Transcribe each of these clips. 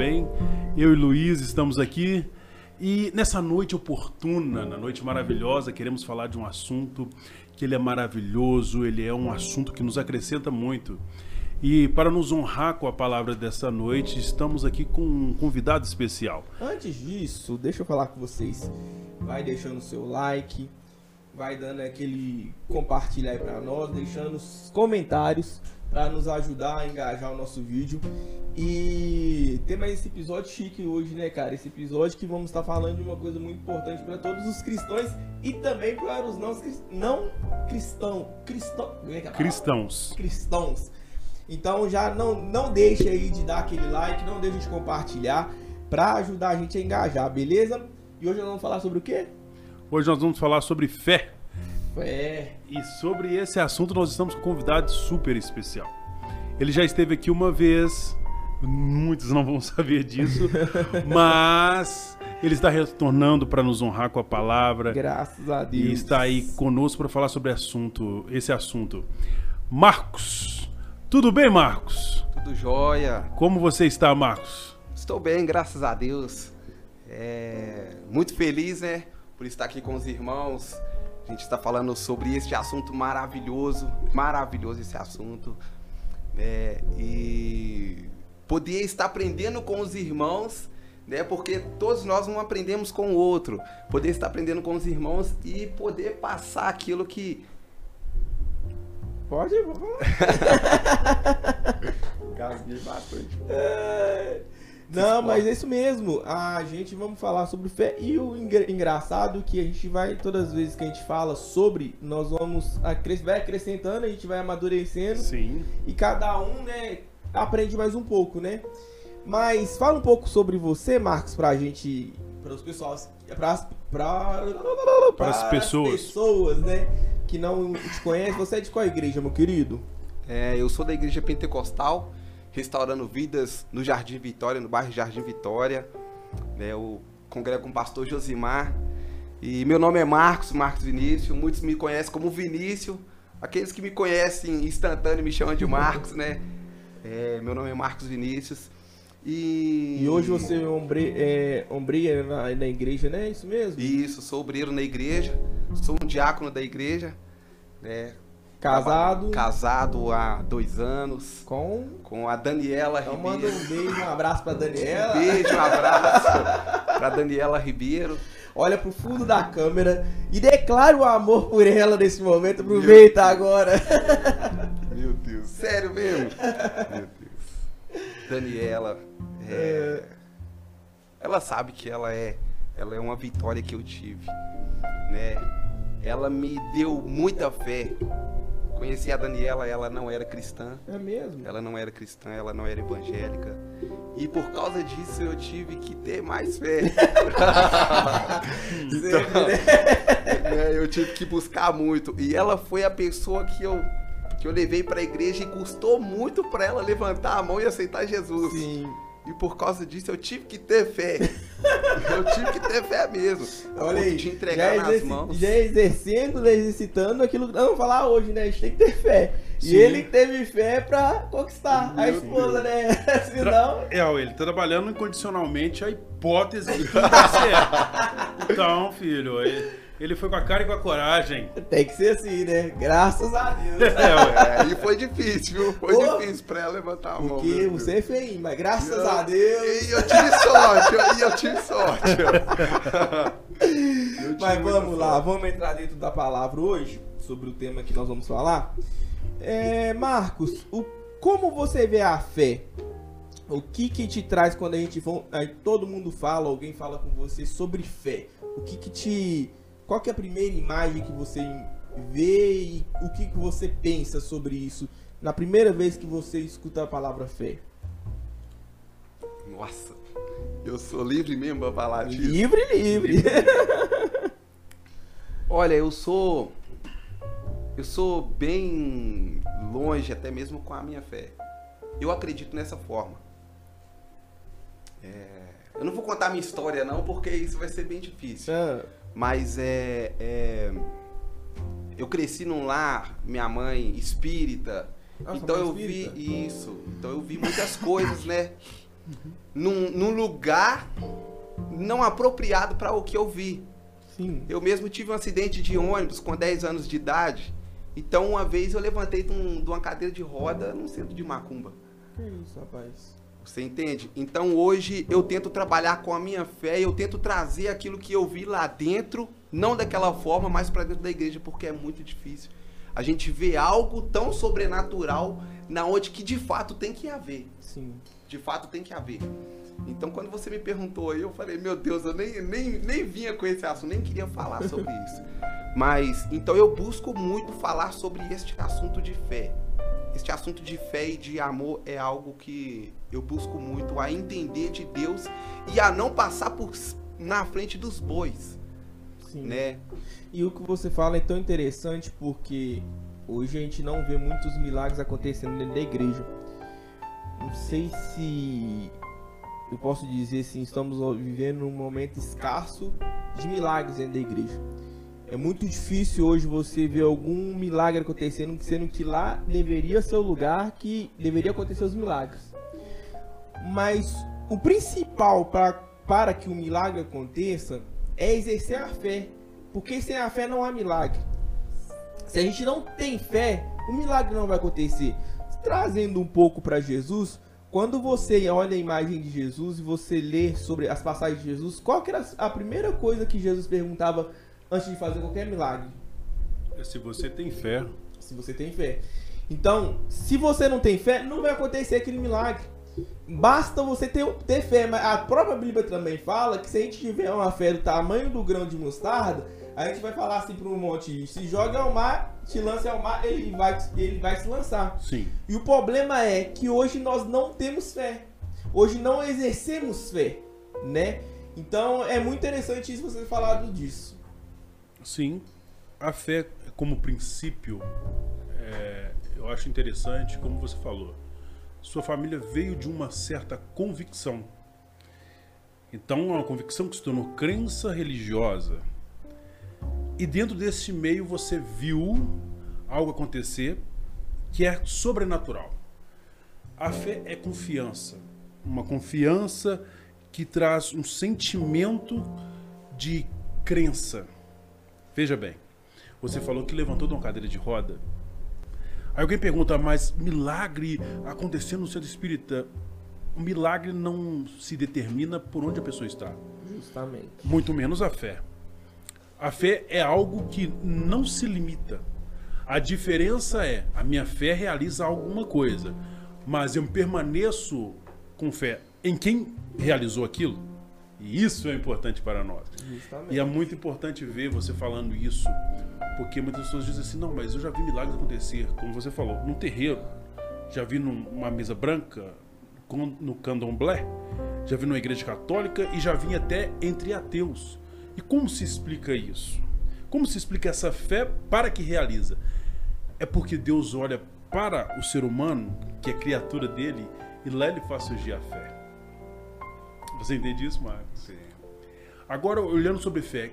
bem? Eu e Luiz estamos aqui e nessa noite oportuna, na noite maravilhosa, queremos falar de um assunto que ele é maravilhoso, ele é um assunto que nos acrescenta muito. E para nos honrar com a palavra dessa noite, estamos aqui com um convidado especial. Antes disso, deixa eu falar com vocês. Vai deixando o seu like, vai dando aquele compartilhar aí para nós, deixando os comentários para nos ajudar a engajar o nosso vídeo. E tem mais esse episódio chique hoje, né, cara? Esse episódio que vamos estar falando de uma coisa muito importante para todos os cristãos e também para os não, não cristão, cristão, é é cristãos. Cristãos. Então já não, não deixe aí de dar aquele like, não deixe de compartilhar para ajudar a gente a engajar, beleza? E hoje nós vamos falar sobre o quê? Hoje nós vamos falar sobre fé. Fé. E sobre esse assunto nós estamos com um convidado super especial. Ele já esteve aqui uma vez, muitos não vão saber disso, mas ele está retornando para nos honrar com a palavra. Graças a Deus. E está aí conosco para falar sobre assunto, esse assunto. Marcos, tudo bem, Marcos? Tudo jóia. Como você está, Marcos? Estou bem, graças a Deus. É... Muito feliz, né, por estar aqui com os irmãos a gente está falando sobre este assunto maravilhoso, maravilhoso esse assunto. Né? E poder estar aprendendo com os irmãos, né? Porque todos nós não aprendemos com o outro. Poder estar aprendendo com os irmãos e poder passar aquilo que. Pode, vamos Gasguei bastante. Não, mas é isso mesmo. A gente vamos falar sobre fé e o engraçado é que a gente vai todas as vezes que a gente fala sobre, nós vamos vai acrescentando, a gente vai amadurecendo. Sim. E cada um, né, aprende mais um pouco, né? Mas fala um pouco sobre você, Marcos, pra gente, para os pessoas, para as para as pessoas. pessoas, né, que não te conhecem. Você é de qual igreja, meu querido? É, eu sou da igreja pentecostal restaurando vidas no Jardim Vitória, no bairro Jardim Vitória. Né, eu congrego com o pastor Josimar. E meu nome é Marcos, Marcos Vinícius. Muitos me conhecem como Vinícius. Aqueles que me conhecem instantâneo me chamam de Marcos, né? É, meu nome é Marcos Vinícius. E, e hoje você é, ombre, é ombreia na, na igreja, né? Isso mesmo? Isso, sou obreiro na igreja. Sou um diácono da igreja. Né? Casado. Casado há dois anos. Com? Com a Daniela então Ribeiro. Manda um beijo, um abraço pra Daniela. Um beijo, um abraço pra Daniela Ribeiro. Olha pro fundo da câmera e declara o amor por ela nesse momento. Aproveita Meu agora. Meu Deus. Sério mesmo? Meu Deus. Daniela. É... Ela sabe que ela é, ela é uma vitória que eu tive, né? Ela me deu muita fé Conheci a Daniela, ela não era cristã. É mesmo? Ela não era cristã, ela não era evangélica. E por causa disso eu tive que ter mais fé. então, né, eu tive que buscar muito. E ela foi a pessoa que eu que eu levei para a igreja e custou muito para ela levantar a mão e aceitar Jesus. Sim. E por causa disso eu tive que ter fé. eu tive que ter fé mesmo. Olha aí, de entregar já, nas mãos. já exercendo, exercitando aquilo que vamos falar hoje, né? A gente tem que ter fé. Sim. E ele teve fé pra conquistar Meu a esposa, Deus. né? Senão. É, ele tá trabalhando incondicionalmente a hipótese que vai ser. Então, filho, ele ele foi com a cara e com a coragem. Tem que ser assim, né? Graças a Deus. É, e foi difícil, viu? Foi Pô, difícil pra ela levantar a mão. Porque você é feio, mas graças eu, a Deus. E eu tive sorte, e eu, tive sorte. eu mas vamos lá, sorte. vamos entrar dentro da palavra hoje, sobre o tema que nós vamos falar. É, Marcos, o, como você vê a fé? O que que te traz quando a gente aí todo mundo fala, alguém fala com você sobre fé? O que que te qual que é a primeira imagem que você vê e o que, que você pensa sobre isso na primeira vez que você escuta a palavra fé? Nossa, eu sou livre mesmo pra falar disso. Livre, livre. Olha, eu sou. Eu sou bem longe até mesmo com a minha fé. Eu acredito nessa forma. É, eu não vou contar minha história, não, porque isso vai ser bem difícil. Ah. Mas é, é, Eu cresci num lar, minha mãe espírita. Nossa, então eu espírita? vi isso. Então eu vi muitas coisas, né? uhum. num, num lugar não apropriado para o que eu vi. Sim. Eu mesmo tive um acidente de ônibus com 10 anos de idade. Então, uma vez eu levantei de, um, de uma cadeira de roda no centro de Macumba. Que isso, rapaz? Você entende? Então, hoje eu tento trabalhar com a minha fé, eu tento trazer aquilo que eu vi lá dentro, não daquela forma, mas para dentro da igreja, porque é muito difícil. A gente vê algo tão sobrenatural na onde que de fato tem que haver. Sim. De fato tem que haver. Então, quando você me perguntou aí, eu falei, meu Deus, eu nem, nem, nem vinha com esse assunto, nem queria falar sobre isso. Mas, então eu busco muito falar sobre este assunto de fé. Este assunto de fé e de amor é algo que eu busco muito a entender de Deus e a não passar por na frente dos bois. Sim. Né? E o que você fala é tão interessante porque hoje a gente não vê muitos milagres acontecendo dentro da igreja. Não sei se eu posso dizer assim, estamos vivendo um momento escasso de milagres dentro da igreja. É muito difícil hoje você ver algum milagre acontecendo, sendo que lá deveria ser o lugar que deveria acontecer os milagres. Mas o principal pra, para que o milagre aconteça é exercer a fé. Porque sem a fé não há milagre. Se a gente não tem fé, o milagre não vai acontecer. Trazendo um pouco para Jesus, quando você olha a imagem de Jesus e você lê sobre as passagens de Jesus, qual que era a primeira coisa que Jesus perguntava antes de fazer qualquer milagre? É se você tem fé. Se você tem fé. Então, se você não tem fé, não vai acontecer aquele milagre. Basta você ter, ter fé. Mas a própria Bíblia também fala que se a gente tiver uma fé do tamanho do grão de mostarda, a gente vai falar assim para um monte: se joga ao mar, se lance ao mar, ele vai, ele vai se lançar. Sim. E o problema é que hoje nós não temos fé. Hoje não exercemos fé, né? Então é muito interessante isso você falado disso. Sim. A fé como princípio, é, eu acho interessante, como você falou. Sua família veio de uma certa convicção. Então, uma convicção que se tornou crença religiosa. E dentro desse meio você viu algo acontecer que é sobrenatural. A fé é confiança, uma confiança que traz um sentimento de crença. Veja bem, você falou que levantou de uma cadeira de roda. Aí alguém pergunta, mas milagre acontecendo no centro espírita, o milagre não se determina por onde a pessoa está. Justamente. Muito menos a fé. A fé é algo que não se limita. A diferença é, a minha fé realiza alguma coisa, mas eu permaneço com fé em quem realizou aquilo. E isso é importante para nós. Justamente. E é muito importante ver você falando isso, porque muitas pessoas dizem assim: não, mas eu já vi milagres acontecer, como você falou, num terreiro, já vi numa mesa branca, no candomblé, já vi numa igreja católica e já vi até entre ateus. E como se explica isso? Como se explica essa fé para que realiza? É porque Deus olha para o ser humano, que é criatura dele, e lá ele faz surgir a fé. Você entende isso, Marcos? Sim. Agora, olhando sobre fé,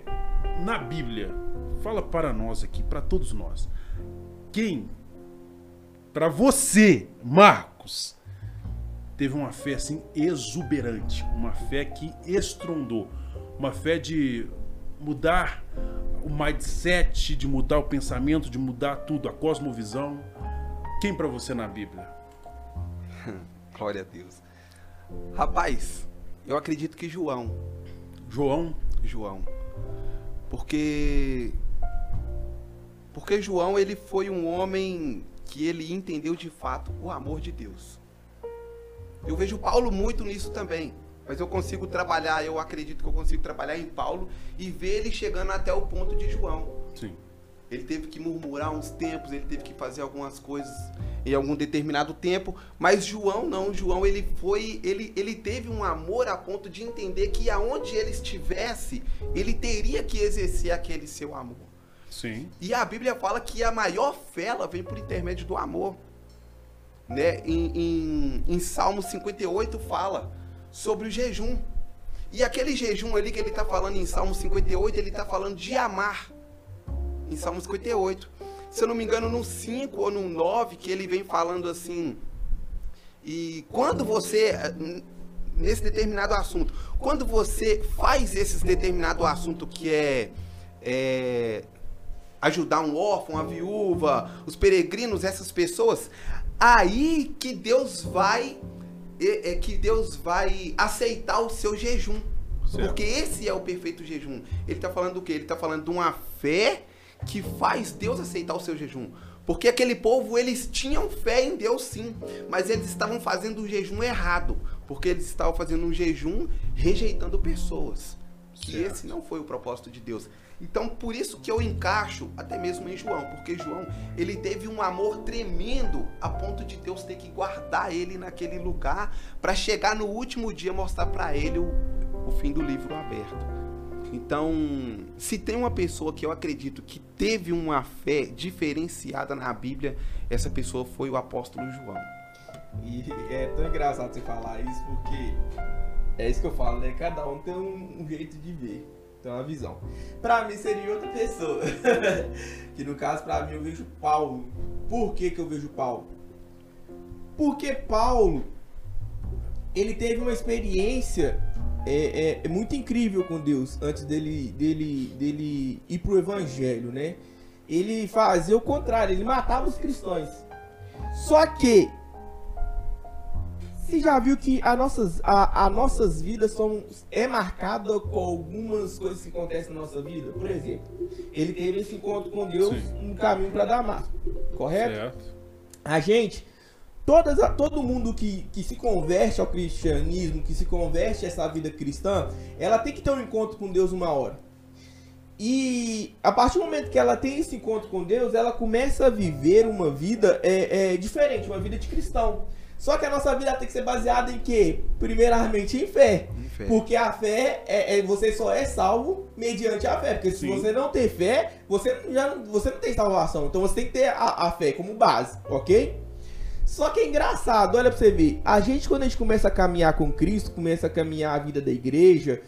na Bíblia, fala para nós aqui, para todos nós, quem, para você, Marcos, teve uma fé assim exuberante, uma fé que estrondou, uma fé de mudar o mindset, de mudar o pensamento, de mudar tudo, a cosmovisão. Quem para você na Bíblia? Glória a Deus. Rapaz, eu acredito que João. João? João. Porque porque João ele foi um homem que ele entendeu de fato o amor de Deus. Eu vejo Paulo muito nisso também. Mas eu consigo trabalhar, eu acredito que eu consigo trabalhar em Paulo e ver ele chegando até o ponto de João. Sim. Ele teve que murmurar uns tempos, ele teve que fazer algumas coisas em algum determinado tempo, mas João não, João ele foi, ele, ele teve um amor a ponto de entender que aonde ele estivesse, ele teria que exercer aquele seu amor. Sim. E a Bíblia fala que a maior fé ela vem por intermédio do amor. Né? Em, em, em Salmo 58 fala: sobre o jejum. E aquele jejum ali que ele está falando em Salmo 58, ele está falando de amar. Em Salmo 58. Se eu não me engano, no 5 ou no 9, que ele vem falando assim. E quando você. nesse determinado assunto. Quando você faz esse determinado assunto que é, é ajudar um órfão, a viúva, os peregrinos, essas pessoas, aí que Deus vai é, é que Deus vai aceitar o seu jejum. Certo. Porque esse é o perfeito jejum. Ele está falando do quê? Ele está falando de uma fé que faz Deus aceitar o seu jejum. Porque aquele povo, eles tinham fé em Deus sim, mas eles estavam fazendo o jejum errado, porque eles estavam fazendo um jejum rejeitando pessoas. Que esse não foi o propósito de Deus. Então, por isso que eu encaixo até mesmo em João, porque João, ele teve um amor tremendo a ponto de Deus ter que guardar ele naquele lugar para chegar no último dia mostrar para ele o, o fim do livro aberto. Então, se tem uma pessoa que eu acredito que teve uma fé diferenciada na Bíblia, essa pessoa foi o apóstolo João. E é tão engraçado você falar isso, porque é isso que eu falo, né? Cada um tem um, um jeito de ver. Tem uma visão. Pra mim seria outra pessoa. que no caso, pra mim, eu vejo Paulo. Por que, que eu vejo Paulo? Porque Paulo, ele teve uma experiência é, é, é, muito incrível com Deus antes dele, dele, dele ir pro evangelho, né? Ele fazia o contrário, ele matava os cristãos. Só que você já viu que a nossas, a, a nossas vidas são, é marcada com algumas coisas que acontecem na nossa vida? Por exemplo, ele teve esse encontro com Deus Sim. no caminho para Damasco, correto? Certo. A gente, todas, todo mundo que, que se converte ao cristianismo, que se converte a essa vida cristã, ela tem que ter um encontro com Deus uma hora. E a partir do momento que ela tem esse encontro com Deus, ela começa a viver uma vida é, é, diferente, uma vida de cristão. Só que a nossa vida tem que ser baseada em quê? Primeiramente em fé. Em fé. Porque a fé, é, é, você só é salvo mediante a fé. Porque se Sim. você não tem fé, você, já, você não tem salvação. Então você tem que ter a, a fé como base, ok? Só que é engraçado, olha pra você ver. A gente, quando a gente começa a caminhar com Cristo, começa a caminhar a vida da igreja,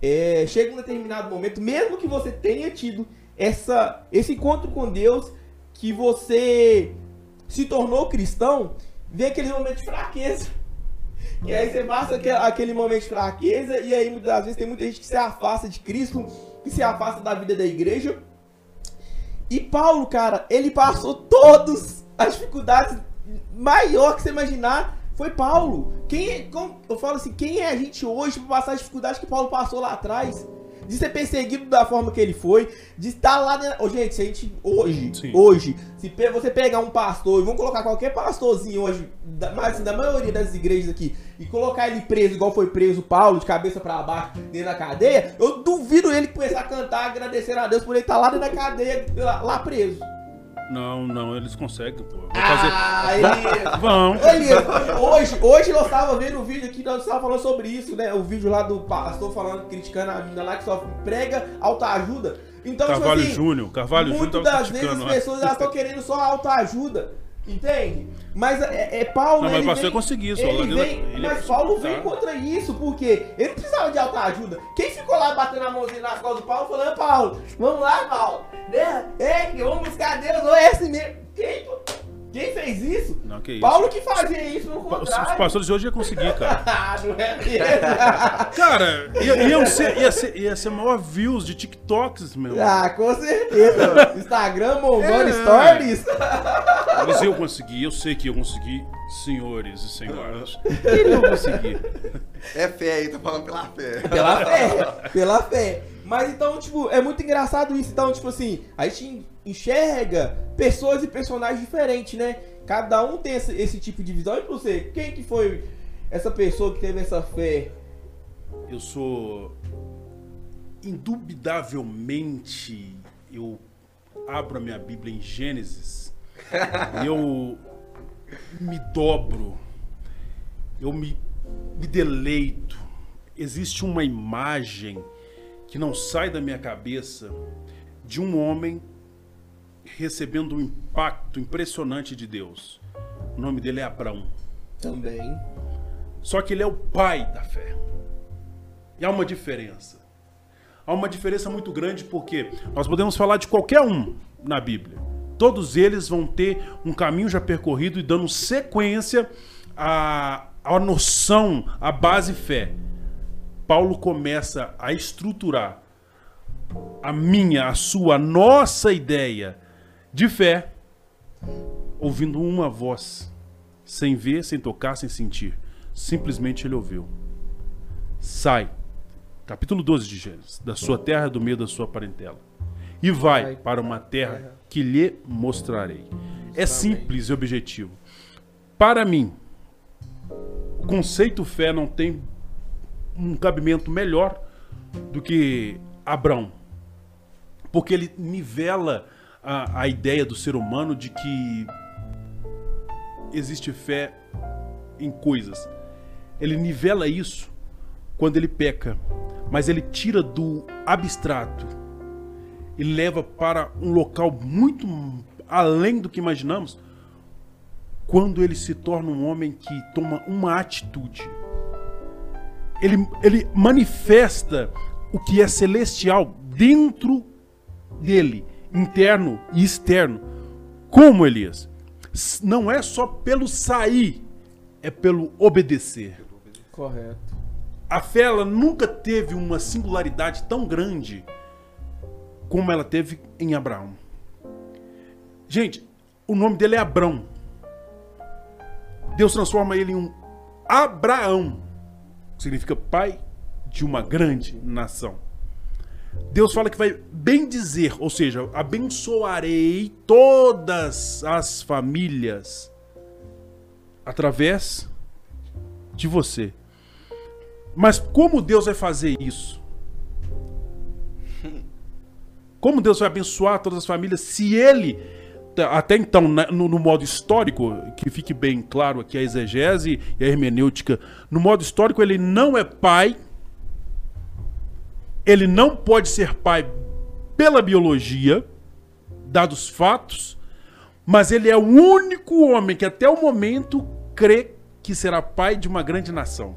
é, chega um determinado momento, mesmo que você tenha tido essa, esse encontro com Deus, que você se tornou cristão, vem aquele momento de fraqueza. E aí você passa aquele momento de fraqueza, e aí muitas vezes tem muita gente que se afasta de Cristo, que se afasta da vida da igreja. E Paulo, cara, ele passou todas as dificuldades maior que você imaginar. Foi Paulo. Quem é, como, eu falo assim, quem é a gente hoje para passar as dificuldades que Paulo passou lá atrás? de ser perseguido da forma que ele foi, de estar lá dentro. Oh, gente, se a gente hoje, Sim. hoje, se você pegar um pastor, e vamos colocar qualquer pastorzinho hoje, da, mas assim, da maioria das igrejas aqui, e colocar ele preso, igual foi preso Paulo, de cabeça para baixo, dentro da cadeia, eu duvido ele começar a cantar, agradecer a Deus por ele estar lá dentro da cadeia, lá, lá preso. Não, não, eles conseguem, pô. Vou fazer. Ah. Vão. Hoje, hoje nós estávamos vendo o um vídeo aqui, nós estávamos falando sobre isso, né? O vídeo lá do pastor falando, criticando a menina lá que só prega autoajuda. Então, Carvalho tipo assim, Júnior, Carvalho Júnior. Muitas das vezes as pessoas estão querendo só autoajuda. Entende? Mas é, é Paulo. Não, mas você vem, conseguir isso. Ele vem, ele mas Paulo vem contra isso, porque ele precisava de alta ajuda. Quem ficou lá batendo a mãozinha nas costas do Paulo falando, Paulo, vamos lá, Paulo. Né? É, vamos buscar Deus, ou é assim mesmo. Quem, quem fez isso? Não, que isso? Paulo que fazia isso no contrário. Os pastores de hoje iam conseguir, cara. não é mesmo? cara, ia, ia, ser, ia, ser, ia ser maior views de TikToks, meu. Ah, com certeza. Instagram, bombando é. stories. Eles iam conseguir, eu sei que iam conseguir, senhores e senhoras. Eles iam conseguir. É fé aí, tá falando pela fé. Pela fé, pela fé. Mas então, tipo, é muito engraçado isso. Então, tipo assim, a gente enxerga pessoas e personagens diferentes, né? Cada um tem esse, esse tipo de visão. E você, quem que foi essa pessoa que teve essa fé? Eu sou indubitavelmente eu abro a minha Bíblia em Gênesis eu me dobro, eu me, me deleito. Existe uma imagem que não sai da minha cabeça de um homem recebendo um impacto impressionante de Deus. O nome dele é Abraão. Também. Só que ele é o pai da fé. E há uma diferença. Há uma diferença muito grande porque nós podemos falar de qualquer um na Bíblia. Todos eles vão ter um caminho já percorrido e dando sequência a, a noção, a base fé. Paulo começa a estruturar a minha, a sua, a nossa ideia de fé, ouvindo uma voz, sem ver, sem tocar, sem sentir. Simplesmente ele ouviu. Sai, capítulo 12 de Gênesis, da sua terra, do meio da sua parentela, e vai para uma terra que lhe mostrarei. É simples e objetivo. Para mim, o conceito fé não tem um cabimento melhor do que Abraão. Porque ele nivela a, a ideia do ser humano de que existe fé em coisas. Ele nivela isso quando ele peca, mas ele tira do abstrato e leva para um local muito além do que imaginamos quando ele se torna um homem que toma uma atitude. Ele, ele manifesta o que é celestial dentro dele, interno e externo. Como Elias? Não é só pelo sair, é pelo obedecer. Correto. A fé ela nunca teve uma singularidade tão grande como ela teve em Abraão. Gente, o nome dele é Abrão. Deus transforma ele em um Abraão, significa pai de uma grande nação. Deus fala que vai bem dizer, ou seja, abençoarei todas as famílias através de você. Mas como Deus vai fazer isso? Como Deus vai abençoar todas as famílias se ele até então, no, no, modo histórico, que fique bem claro aqui a exegese e a hermenêutica, no modo histórico ele não é pai, ele não pode ser pai pela biologia, dados fatos, mas ele é o único homem que até o momento crê que será pai de uma grande nação.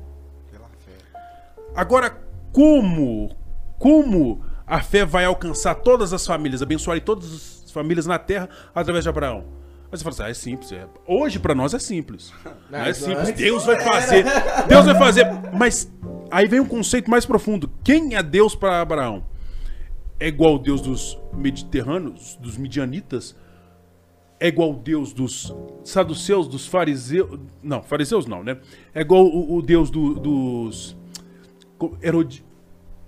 Agora, como, como a fé vai alcançar todas as famílias, abençoar todas as famílias na terra através de Abraão? Aí você fala assim, ah, é simples. É. Hoje para nós é simples. Não, é simples. Deus vai fazer. Deus vai fazer. Mas aí vem um conceito mais profundo. Quem é Deus para Abraão? É igual o Deus dos mediterrâneos, dos midianitas? É igual o Deus dos saduceus, dos fariseus? Não, fariseus não, né? É igual o, o Deus do, dos Herod...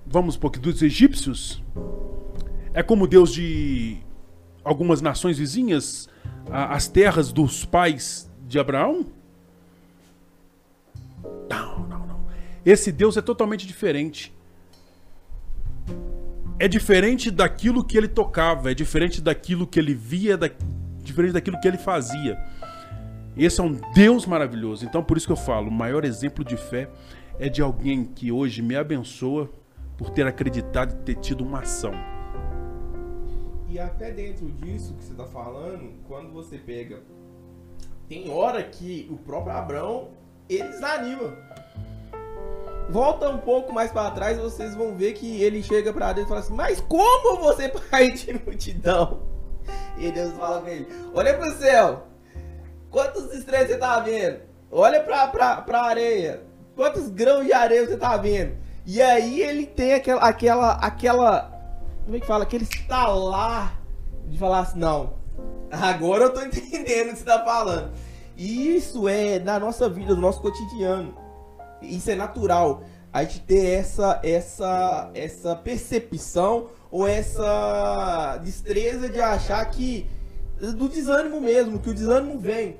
vamos um dos egípcios? É como Deus de algumas nações vizinhas, as terras dos pais de Abraão? Não, não, não. Esse Deus é totalmente diferente. É diferente daquilo que ele tocava, é diferente daquilo que ele via, da... diferente daquilo que ele fazia. Esse é um Deus maravilhoso. Então, por isso que eu falo, o maior exemplo de fé é de alguém que hoje me abençoa por ter acreditado e ter tido uma ação. E até dentro disso que você está falando, quando você pega. Tem hora que o próprio Abraão ele desanima. Volta um pouco mais para trás, vocês vão ver que ele chega para Deus e fala assim: Mas como você, pai de multidão? E Deus fala com ele: Olha para o céu, quantos estrelas você tá vendo? Olha para a areia, Quantos grãos de areia você tá vendo? E aí ele tem aquela, aquela, aquela, como é que fala? Aquele estalar de falar assim, não, agora eu tô entendendo o que você tá falando. E isso é na nossa vida, no nosso cotidiano. Isso é natural. A gente ter essa, essa, essa percepção ou essa destreza de achar que do desânimo mesmo, que o desânimo vem.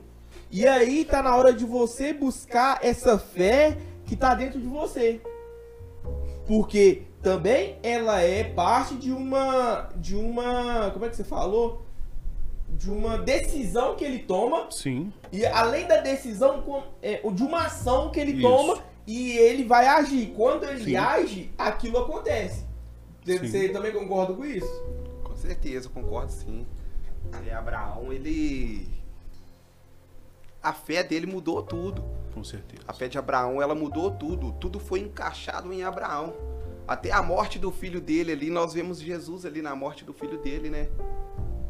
E aí tá na hora de você buscar essa fé que tá dentro de você. Porque também ela é parte de uma de uma, como é que você falou? De uma decisão que ele toma. Sim. E além da decisão é, de uma ação que ele Isso. toma e ele vai agir. Quando ele Sim. age, aquilo acontece. Você, você também concorda com isso? Com certeza, concordo sim. E Abraão, ele a fé dele mudou tudo. Com certeza. A fé de Abraão, ela mudou tudo. Tudo foi encaixado em Abraão. Até a morte do filho dele ali, nós vemos Jesus ali na morte do filho dele, né?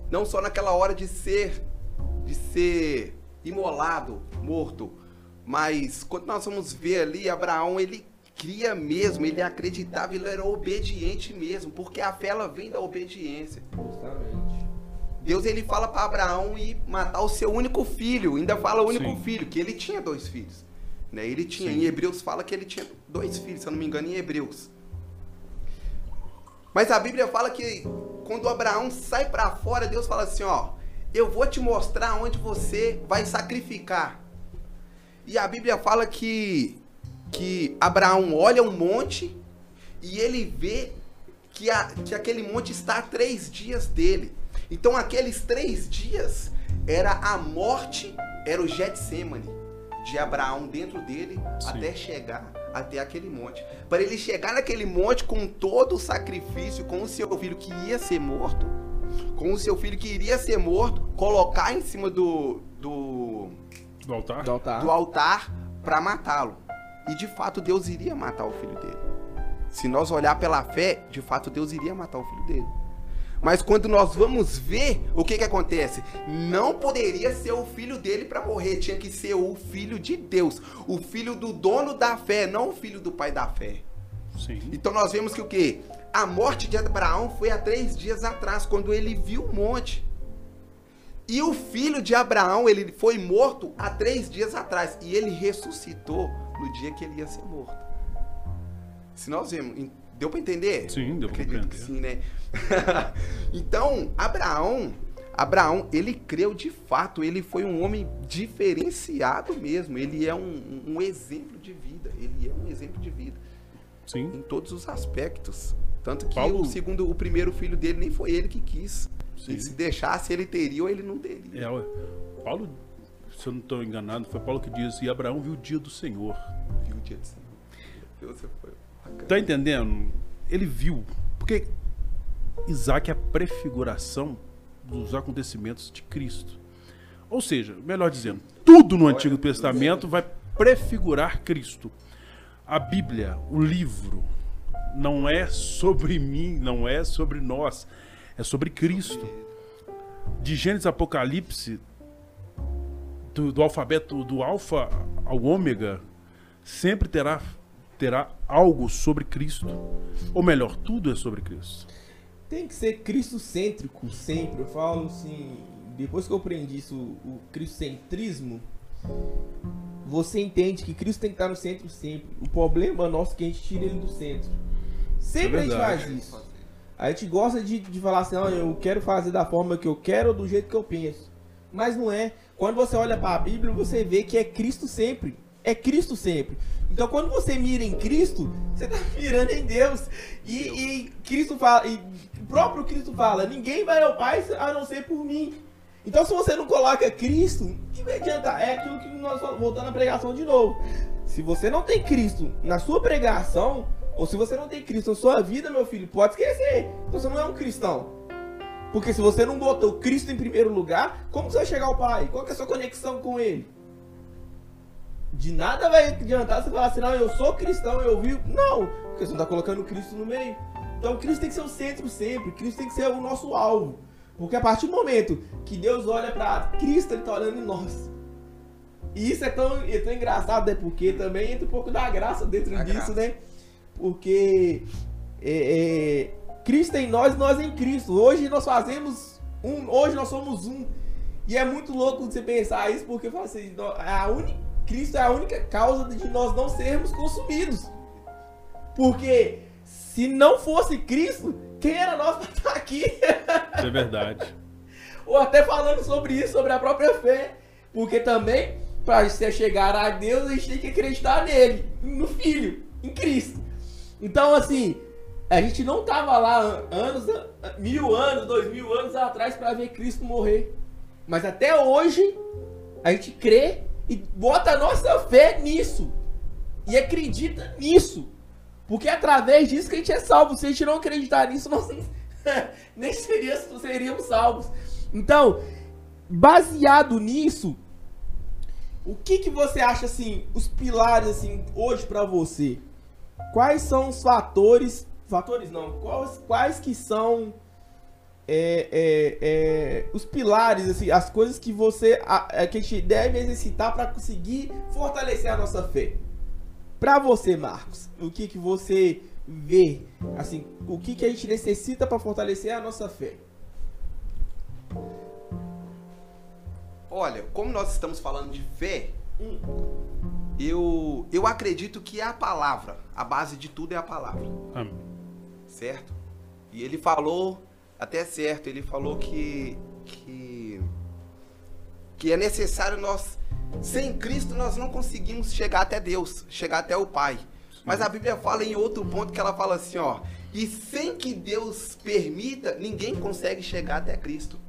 Não só naquela hora de ser de ser imolado, morto, Mas quando nós vamos ver ali, Abraão, ele cria mesmo, ele acreditava, ele era obediente mesmo, porque a fé ela vem da obediência. Justamente. Deus ele fala para Abraão ir matar o seu único filho, ainda fala o único Sim. filho, que ele tinha dois filhos. Né? Ele tinha, Sim. em Hebreus fala que ele tinha dois filhos, se eu não me engano, em Hebreus. Mas a Bíblia fala que quando Abraão sai para fora, Deus fala assim, ó, eu vou te mostrar onde você vai sacrificar. E a Bíblia fala que que Abraão olha um monte e ele vê que, a, que aquele monte está a três dias dele. Então aqueles três dias era a morte, era o Getsemane de Abraão dentro dele Sim. até chegar até aquele monte. Para ele chegar naquele monte com todo o sacrifício, com o seu filho que ia ser morto, com o seu filho que iria ser morto, colocar em cima do, do, Do altar? Do altar. do altar para matá-lo. E de fato Deus iria matar o filho dele. Se nós olhar pela fé, de fato Deus iria matar o filho dele. Mas quando nós vamos ver, o que que acontece? Não poderia ser o filho dele para morrer, tinha que ser o filho de Deus, o filho do dono da fé, não o filho do pai da fé. Sim. Então nós vemos que o quê? A morte de Abraão foi há três dias atrás, quando ele viu o monte. E o filho de Abraão, ele foi morto há três dias atrás. E ele ressuscitou no dia que ele ia ser morto. Se nós vemos, deu para entender? Sim, deu que compreender. sim, né? então, Abraão, Abraão, ele creu de fato, ele foi um homem diferenciado mesmo. Ele é um, um exemplo de vida. Ele é um exemplo de vida Sim. em todos os aspectos. Tanto que Paulo- o segundo, o primeiro filho dele nem foi ele que quis. Sim. E se deixasse, ele teria ou ele não teria. É. Paulo, se eu não estou enganado, foi Paulo que diz: E Abraão viu o dia do Senhor. Viu o dia de Senhor. Deus, você foi. Tá entendendo? Ele viu. Porque Isaac é a prefiguração dos acontecimentos de Cristo. Ou seja, melhor dizendo, tudo no Antigo Testamento vai prefigurar Cristo. A Bíblia, o livro, não é sobre mim, não é sobre nós, é sobre Cristo. De Gênesis Apocalipse, do, do alfabeto do alfa ao ômega, sempre terá, terá algo sobre Cristo. Ou melhor, tudo é sobre Cristo. Tem que ser cristocêntrico sempre. Eu falo assim, depois que eu aprendi isso, o cristocentrismo, você entende que Cristo tem que estar no centro sempre. O problema nosso é que a gente tira ele do centro. Sempre É a gente verdade. faz isso. A gente gosta de, de falar assim, não, eu quero fazer da forma que eu quero ou do jeito que eu penso. Mas não é. Quando você olha para a Bíblia, você vê que é Cristo sempre. É Cristo sempre. Então quando você mira em Cristo, você tá mirando em Deus. E, e Cristo fala, e o próprio Cristo fala, ninguém vai ao Pai a não ser por mim. Então se você não coloca Cristo, que vai adiantar? É aquilo que nós voltando à pregação de novo. Se você não tem Cristo na sua pregação, ou se você não tem Cristo na sua vida, meu filho, pode esquecer. Você não é um cristão. Porque se você não botou Cristo em primeiro lugar, como você vai chegar ao Pai? Qual é a sua conexão com Ele? De nada vai adiantar você falar assim, não, eu sou cristão, eu vivo. Não, porque você não está colocando Cristo no meio. Então Cristo tem que ser o centro sempre, Cristo tem que ser o nosso alvo. Porque a partir do momento que Deus olha para Cristo, Ele está olhando em nós. E isso é tão, é tão engraçado, né? Porque também entra um pouco da graça dentro Da disso, graça. né? Porque é, é, Cristo em nós, nós em Cristo. Hoje nós fazemos um, hoje nós somos um. E é muito louco você pensar isso, porque fala assim, nó- a única, Cristo é a única causa de nós não sermos consumidos. Porque se não fosse Cristo, quem era nós para estar aqui? Isso é verdade. Ou até falando sobre isso, sobre a própria fé. Porque também, para você chegar a Deus, a gente tem que acreditar nele, no Filho, em Cristo. Então, assim, a gente não tava lá an- anos, an- mil anos, dois mil anos atrás para ver Cristo morrer. Mas até hoje, a gente crê e bota a nossa fé nisso. E acredita nisso. Porque é através disso que a gente é salvo. Se a gente não acreditar nisso, nós nem seríamos salvos. Então, baseado nisso, o que, que você acha assim, os pilares assim hoje pra você? Quais são os fatores, fatores não, quais, quais que são é, é, é, os pilares, assim, as coisas que você a, é, que a gente deve exercitar para conseguir fortalecer a nossa fé. Para você, Marcos, o que que você vê, assim, o que que a gente necessita para fortalecer a nossa fé? Olha, como nós estamos falando de fé, eu, eu acredito que é a palavra. A base de tudo é a palavra. Amém. Certo? E ele falou, até certo, ele falou que, que, que é necessário nós. Sem Cristo nós não conseguimos chegar até Deus, chegar até o Pai. Mas a Bíblia fala em outro ponto que ela fala assim, ó. E sem que Deus permita, ninguém consegue chegar até Cristo.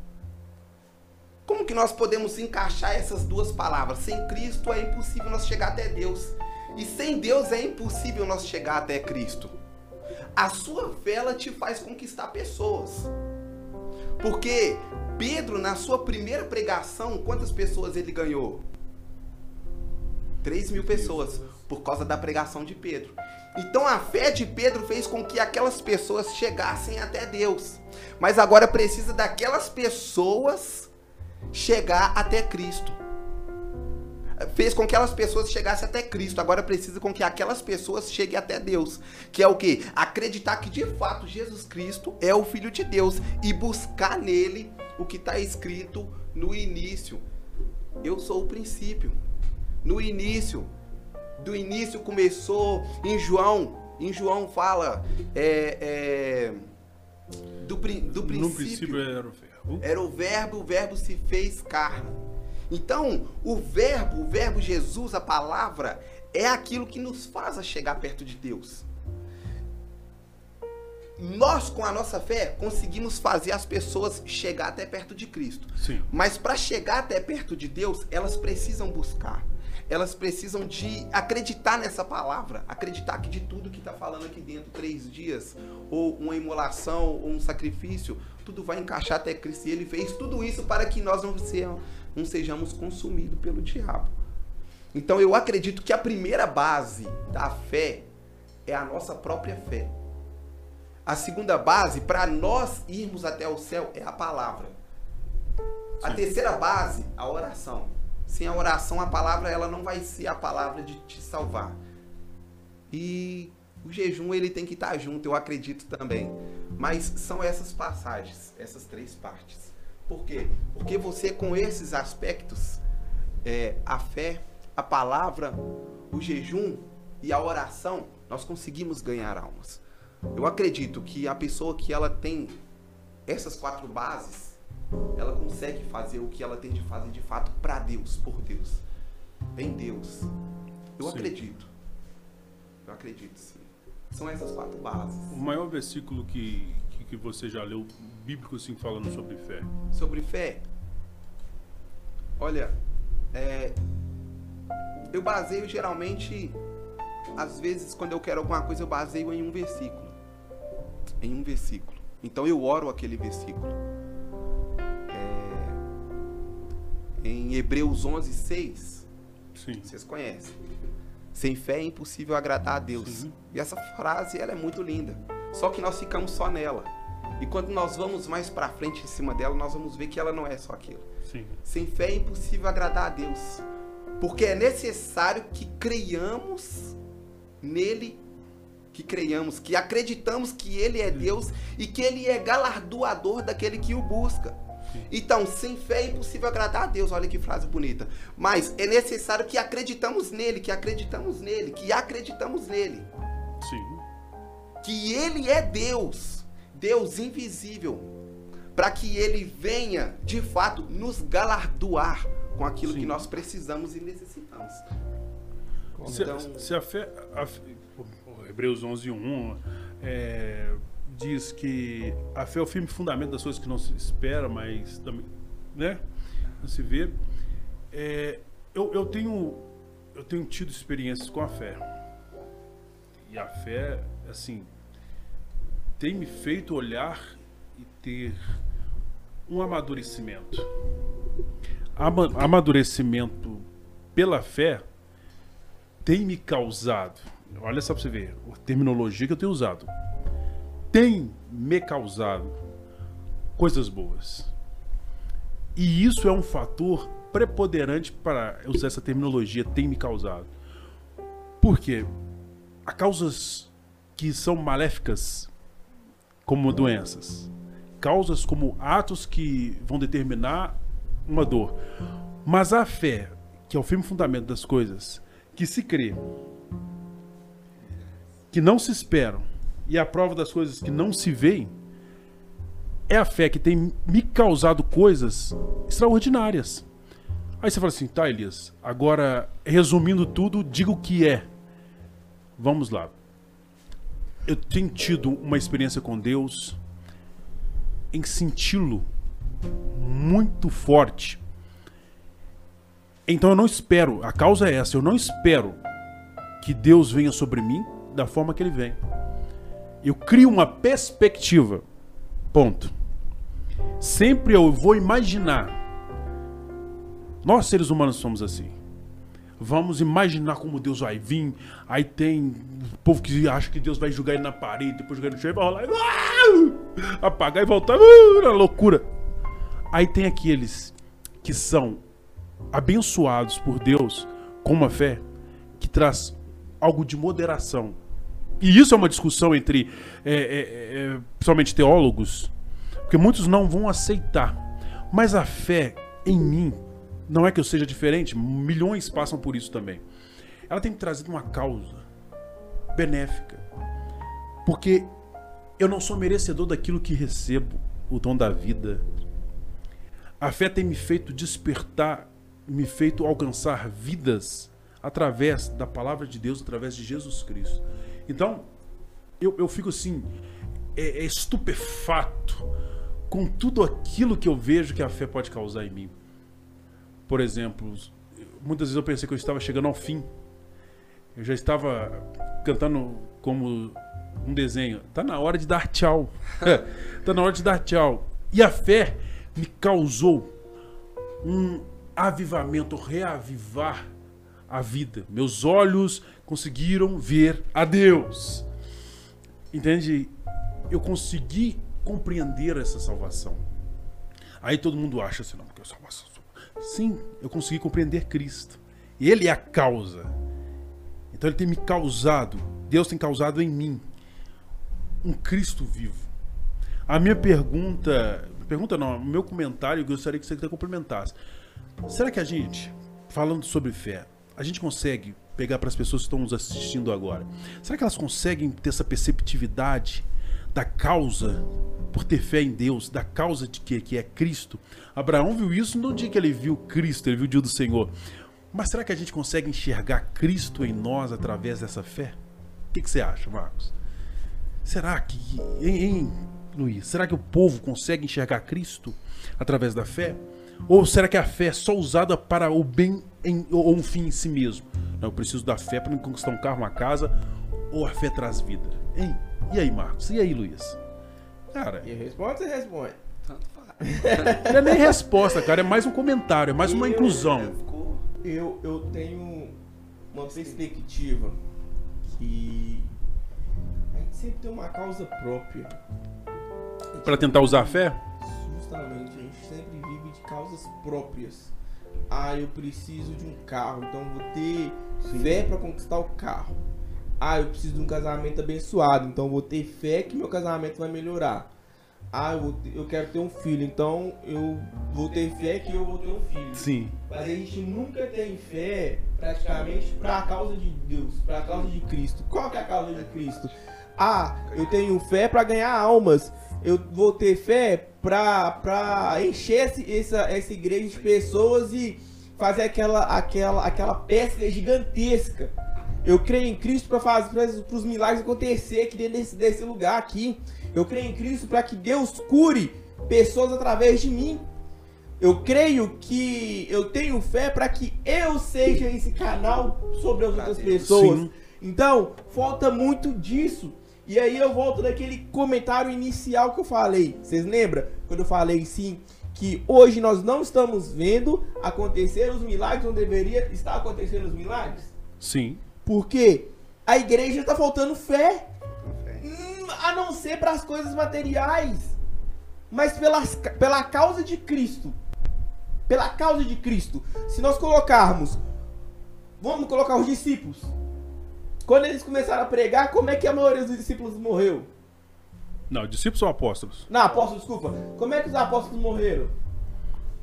Como que nós podemos encaixar essas duas palavras? Sem Cristo é impossível nós chegar até Deus. E sem Deus é impossível nós chegar até Cristo. A sua fé ela te faz conquistar pessoas. Porque Pedro, na sua primeira pregação, quantas pessoas ele ganhou? 3 mil pessoas, por causa da pregação de Pedro. Então a fé de Pedro fez com que aquelas pessoas chegassem até Deus. Mas agora precisa daquelas pessoas chegar até Cristo. Fez com que aquelas pessoas chegassem até Cristo. Agora precisa com que aquelas pessoas cheguem até Deus. Que é o que? Acreditar que de fato Jesus Cristo é o Filho de Deus. E buscar nele o que está escrito no início. Eu sou o princípio. No início. Do início começou em João. Em João fala. É, é, do, do princípio. No princípio era o verbo. Era o verbo, o verbo se fez carne. Então, o verbo, o verbo Jesus, a palavra, é aquilo que nos faz chegar perto de Deus. Nós, com a nossa fé, conseguimos fazer as pessoas chegar até perto de Cristo. Sim. Mas para chegar até perto de Deus, elas precisam buscar. Elas precisam de acreditar nessa palavra, acreditar que de tudo que está falando aqui dentro, três dias, ou uma imolação, ou um sacrifício, tudo vai encaixar até Cristo. E Ele fez tudo isso para que nós não sejamos, não sejamos consumidos pelo diabo. Então eu acredito que a primeira base da fé é a nossa própria fé. A segunda base, para nós irmos até o céu, é a palavra. A Sim. terceira base, a oração. Sem a oração, a palavra ela não vai ser a palavra de te salvar. E o jejum ele tem que estar junto, eu acredito também. Mas são essas passagens, essas três partes. Por quê? Porque você com esses aspectos, é, a fé, a palavra, o jejum e a oração, nós conseguimos ganhar almas. Eu acredito que a pessoa que ela tem essas quatro bases, ela consegue fazer o que ela tem de fazer de fato para Deus, por Deus. Em Deus. Eu Sim. acredito. Eu acredito sim. São essas quatro bases. O maior versículo que, que, você já leu, bíblico, assim, falando sobre fé. Sobre fé. Olha, é, eu baseio geralmente, às vezes, quando eu quero alguma coisa, eu baseio em um versículo. Em um versículo. Então eu oro aquele versículo. É, em Hebreus 11, 6, Sim. vocês conhecem. Sem fé é impossível agradar a Deus. Sim. E essa frase ela é muito linda. Só que nós ficamos só nela. E quando nós vamos mais pra frente em cima dela, nós vamos ver que ela não é só aquilo. Sim. Sem fé é impossível agradar a Deus. Porque é necessário que creiamos nele, que creiamos, que acreditamos que ele é Deus e que ele é galardoador daquele que o busca. Então, sem fé é impossível agradar a Deus. Olha que frase bonita. Mas é necessário que acreditamos nele, que acreditamos nele, que acreditamos nele. Sim. Que ele é Deus, Deus invisível, para que ele venha, de fato, nos galardoar com aquilo Sim. que nós precisamos e necessitamos. Se, Então- se a fé. a o Hebreus 11, 1 é, diz que a fé é o firme fundamento das coisas que não se espera, mas também. Né? Não se vê. É, eu, eu, tenho, eu tenho tido experiências com a fé. E a fé, assim, tem me feito olhar e ter um amadurecimento. Ama- amadurecimento pela fé tem me causado, olha só pra você ver, a terminologia que eu tenho usado, tem me causado coisas boas. E isso é um fator preponderante para usar essa terminologia tem me causado. Por quê? Há causas que são maléficas, como doenças, causas como atos que vão determinar uma dor. Mas a fé, que é o firme fundamento das coisas, que se crê, que não se esperam, e a prova das coisas que não se veem, é a fé que tem me causado coisas extraordinárias. Aí você fala assim, tá, Elias, agora resumindo tudo, diga o que é. Vamos lá. Eu tenho tido uma experiência com Deus em senti-lo muito forte. Então eu não espero, a causa é essa, eu não espero que Deus venha sobre mim da forma que ele vem. Eu crio uma perspectiva. Ponto. Sempre eu vou imaginar. Nós seres humanos somos assim. Vamos imaginar como Deus vai vir. Aí tem povo que acha que Deus vai jogar ele na parede, depois jogar ele no chão e vai rolar. Ah! Apagar e voltar. Na loucura. Aí tem aqueles que são abençoados por Deus com uma fé que traz algo de moderação. E isso é uma discussão entre, é, é, é, principalmente teólogos, porque muitos não vão aceitar. Mas a fé em mim, não é que eu seja diferente, milhões passam por isso também. Ela tem trazido uma causa benéfica. Porque eu não sou merecedor daquilo que recebo, o dom da vida. A fé tem me feito despertar me feito alcançar vidas através da palavra de Deus, através de Jesus Cristo. Então, eu, eu fico assim, é, é estupefato com tudo aquilo que eu vejo que a fé pode causar em mim. Por exemplo, muitas vezes eu pensei que eu estava chegando ao fim. Eu já estava cantando como um desenho. Tá na hora de dar tchau. tá na hora de dar tchau. E a fé me causou um, avivamento, reavivar a vida. Meus olhos conseguiram ver a Deus. Entende? Eu consegui compreender essa salvação. Aí todo mundo acha assim, não, porque a salvação. Sim, eu consegui compreender Cristo. Ele é a causa. Então ele tem me causado, Deus tem causado em mim um Cristo vivo. A minha pergunta, pergunta não, o meu comentário, eu gostaria que você complementasse. Será que a gente, falando sobre fé, a gente consegue pegar para as pessoas que estão nos assistindo agora? Será que elas conseguem ter essa perceptividade da causa por ter fé em Deus, da causa de que, que é Cristo? Abraão viu isso no dia que ele viu Cristo, ele viu o dia do Senhor. Mas será que a gente consegue enxergar Cristo em nós através dessa fé? O que, que você acha, Marcos? Será que, hein, Luiz? Será que o povo consegue enxergar Cristo através da fé? Ou será que a fé é só usada para o bem em, ou um fim em si mesmo? Não, eu preciso da fé para conquistar um carro, uma casa, ou a fé traz vida? Hein? E aí, Marcos? E aí, Luiz? Cara. E responde, você responde. Tanto faz. Não é nem resposta, cara, é mais um comentário, é mais uma inclusão. Eu, eu tenho uma perspectiva que a gente sempre tem uma causa própria. Para tentar usar a fé? Justamente, a gente sempre causas próprias. Ah, eu preciso de um carro, então vou ter fé para conquistar o carro. Ah, eu preciso de um casamento abençoado, então vou ter fé que meu casamento vai melhorar. Ah, eu, ter, eu quero ter um filho, então eu vou ter fé que eu vou ter um filho. Sim. Mas a gente nunca tem fé, praticamente, para a causa de Deus, para a causa de Cristo. Qual que é a causa de Cristo? Ah, eu tenho fé para ganhar almas. Eu vou ter fé para encher esse, essa, essa igreja de pessoas e fazer aquela, aquela, aquela pesca gigantesca. Eu creio em Cristo para fazer para os milagres acontecer aqui dentro desse, desse lugar aqui. Eu creio em Cristo para que Deus cure pessoas através de mim. Eu creio que eu tenho fé para que eu seja esse canal sobre as outras pessoas. Sim. Então, falta muito disso. E aí eu volto daquele comentário inicial que eu falei. Vocês lembram? Quando eu falei sim que hoje nós não estamos vendo acontecer os milagres onde deveria estar acontecendo os milagres? Sim. Porque a igreja está faltando fé. Hum, a não ser para as coisas materiais. mas pelas, pela causa de Cristo. Pela causa de Cristo. Se nós colocarmos, vamos colocar os discípulos. Quando eles começaram a pregar, como é que a maioria dos discípulos morreu? Não, discípulos são apóstolos. Não, apóstolos, desculpa. Como é que os apóstolos morreram?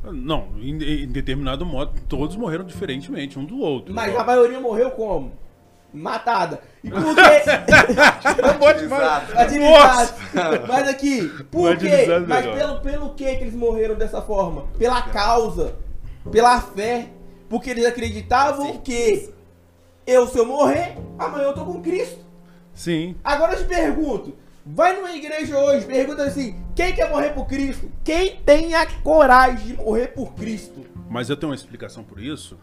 Não, em, em determinado modo, todos morreram diferentemente, um do outro. Mas a maioria morreu como? Matada. E por quê? Martirizado. Mas aqui, por quê? Martirizado Mas pelo, pelo que que eles morreram dessa forma? Pela causa, pela fé. Porque eles acreditavam que eu, se eu morrer, amanhã eu tô com Cristo. Sim. Agora eu te pergunto, vai numa igreja hoje, pergunta assim, quem quer morrer por Cristo? Quem tem a coragem de morrer por Cristo? Mas eu tenho uma explicação por isso.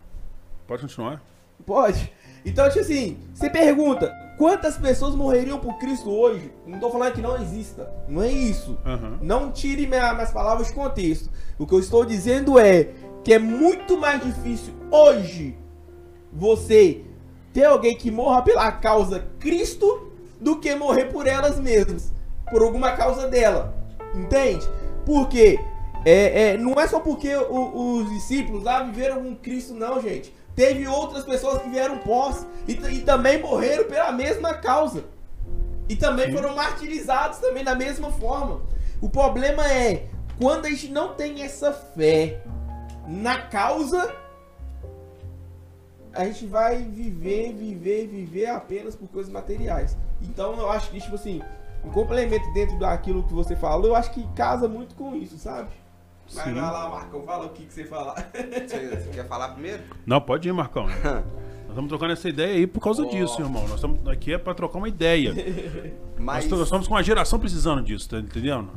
Pode continuar? Pode. Então, tipo assim, você pergunta, quantas pessoas morreriam por Cristo hoje? Não tô falando que não exista. Não é isso. Aham. Não tire minha- minhas palavras de contexto. O que eu estou dizendo é que é muito mais difícil hoje você ter alguém que morra pela causa Cristo do que morrer por elas mesmas, por alguma causa dela, entende? Porque é, é, não é só porque o- os discípulos lá viveram com Cristo, não, gente. Teve outras pessoas que vieram pós e, e também morreram pela mesma causa. E também foram martirizados também da mesma forma. O problema é quando a gente não tem essa fé na causa, a gente vai viver, viver, viver apenas por coisas materiais. Então eu acho que, tipo assim, um complemento dentro daquilo que você falou, eu acho que casa muito com isso, sabe? Mas Sim. vai lá, Marcão, fala o que, que você fala. Você, você quer falar primeiro? Não, pode ir, Marcão. Nós estamos trocando essa ideia aí por causa Ó. disso, irmão. Nós estamos aqui é para trocar uma ideia. Mas, Nós, nós estamos com uma geração precisando disso, tá entendendo?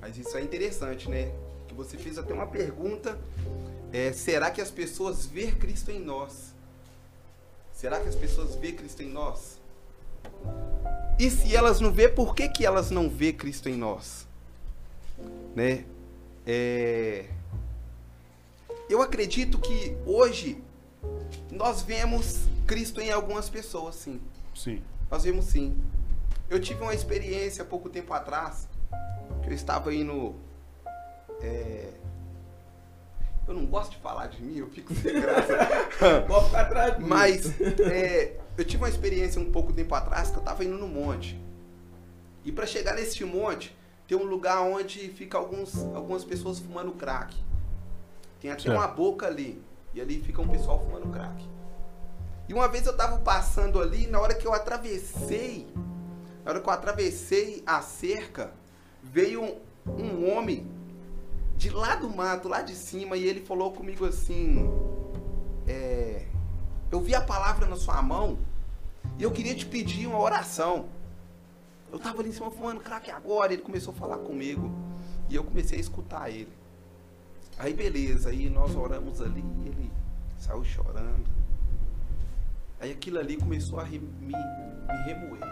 mas isso é interessante, né? Que você fez até uma pergunta. é, será que as pessoas vê Cristo em nós? Será que as pessoas vê Cristo em nós? E se elas não vê, por que, que elas não vê Cristo em nós? Né? É, Eu acredito que hoje nós vemos Cristo em algumas pessoas, sim. Sim. Nós vimos sim. Eu tive uma experiência pouco tempo atrás, que eu estava indo. é, Eu não gosto de falar de mim, eu fico sem graça. Pode ficar tranquilo. Mas é, eu tive uma experiência um pouco tempo atrás que eu estava indo no monte. E para chegar nesse monte, tem um lugar onde fica alguns, algumas pessoas fumando crack. Tem até Certo. uma boca ali. E ali fica um pessoal fumando crack. E uma vez eu tava passando ali, na hora que eu atravessei, na hora que eu atravessei a cerca, veio um, um homem de lá do mato, lá de cima, e ele falou comigo assim: é, Eu vi a palavra na sua mão e eu queria te pedir uma oração. Eu tava ali em cima fumando crack agora, ele começou a falar comigo e eu comecei a escutar ele. Aí beleza, aí nós oramos ali ele saiu chorando. Aí aquilo ali começou a me, me remoer.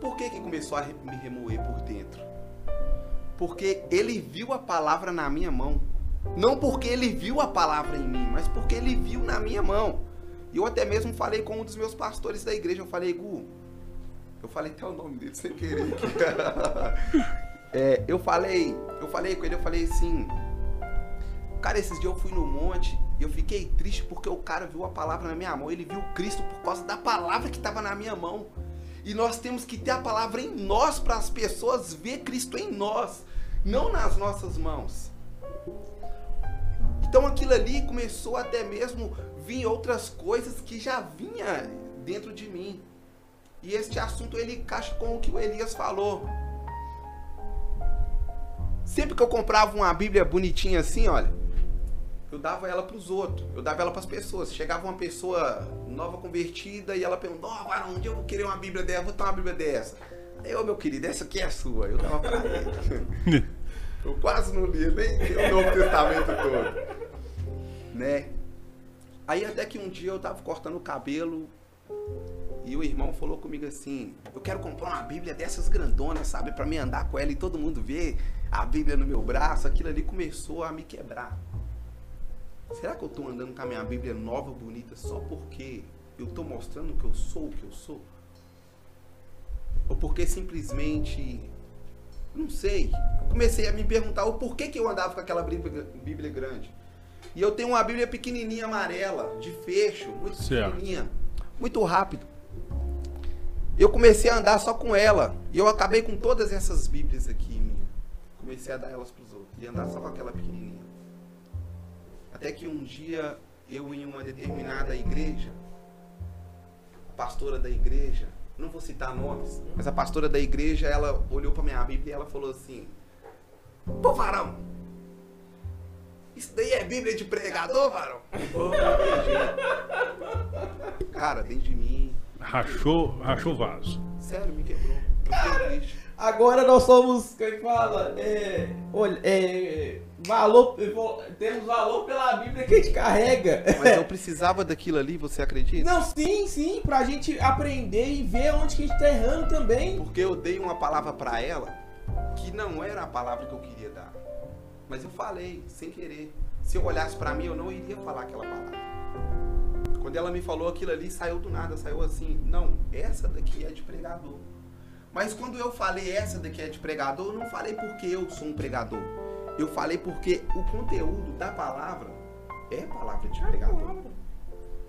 Por que que começou a me remoer por dentro? Porque ele viu a palavra na minha mão. Não porque ele viu a palavra em mim, mas porque ele viu na minha mão. E eu até mesmo falei com um dos meus pastores da igreja, eu falei, Gu, eu falei até o nome dele sem querer. É, eu falei, eu falei com ele, eu falei assim, cara, esses dias eu fui no monte e eu fiquei triste porque o cara viu a palavra na minha mão, ele viu Cristo por causa da palavra que estava na minha mão. E nós temos que ter a palavra em nós para as pessoas ver Cristo em nós, não nas nossas mãos. Então aquilo ali começou até mesmo vir outras coisas que já vinha dentro de mim. E este assunto ele encaixa com o que o Elias falou. Sempre que eu comprava uma Bíblia bonitinha assim, olha, eu dava ela para os outros, eu dava ela para as pessoas. Chegava uma pessoa nova convertida e ela perguntou: Ó, varão, onde eu vou querer uma Bíblia dessa? Vou ter uma Bíblia dessa. Aí, ô meu querido, essa aqui é a sua. Eu dava para ele. eu quase não lia nem o Novo Testamento todo. Né? Aí até que um dia eu tava cortando o cabelo e o irmão falou comigo assim: Eu quero comprar uma Bíblia dessas grandonas, sabe? Pra me andar com ela e todo mundo ver a Bíblia no meu braço. Aquilo ali começou a me quebrar. Será que eu tô andando com a minha Bíblia nova, bonita, só porque eu tô mostrando que eu sou o que eu sou? Ou porque simplesmente Não sei. Eu comecei a me perguntar o porquê que eu andava com aquela Bíblia, Bíblia grande. E eu tenho uma Bíblia pequenininha amarela, de fecho, muito Certo. pequenininha, muito rápido. Eu comecei a andar só com ela. E eu acabei com todas essas Bíblias aqui, minha. Comecei a dar elas pros outros. E andar só com aquela pequenininha. Até que um dia, eu em uma determinada igreja, a pastora da igreja, não vou citar nomes, mas a pastora da igreja, ela olhou pra minha Bíblia e ela falou assim: Pô, varão, isso daí é Bíblia de pregador, varão? Cara, dentro de mim, Rachou, rachou o vaso. sério, me quebrou. Triste. Agora nós somos, é que fala? É, olha, é, valor, temos valor pela Bíblia que a gente carrega. Mas eu precisava daquilo ali, você acredita? Não, sim, sim, pra gente aprender e ver onde que a gente tá errando também. Porque eu dei uma palavra pra ela que não era a palavra que eu queria dar. Mas eu falei, sem querer. Se eu olhasse pra mim, eu não iria falar aquela palavra. Quando ela me falou aquilo ali, saiu do nada, saiu assim, não, essa daqui é de pregador. Mas quando eu falei essa daqui é de pregador, eu não falei porque eu sou um pregador. Eu falei porque o conteúdo da palavra é palavra de pregador.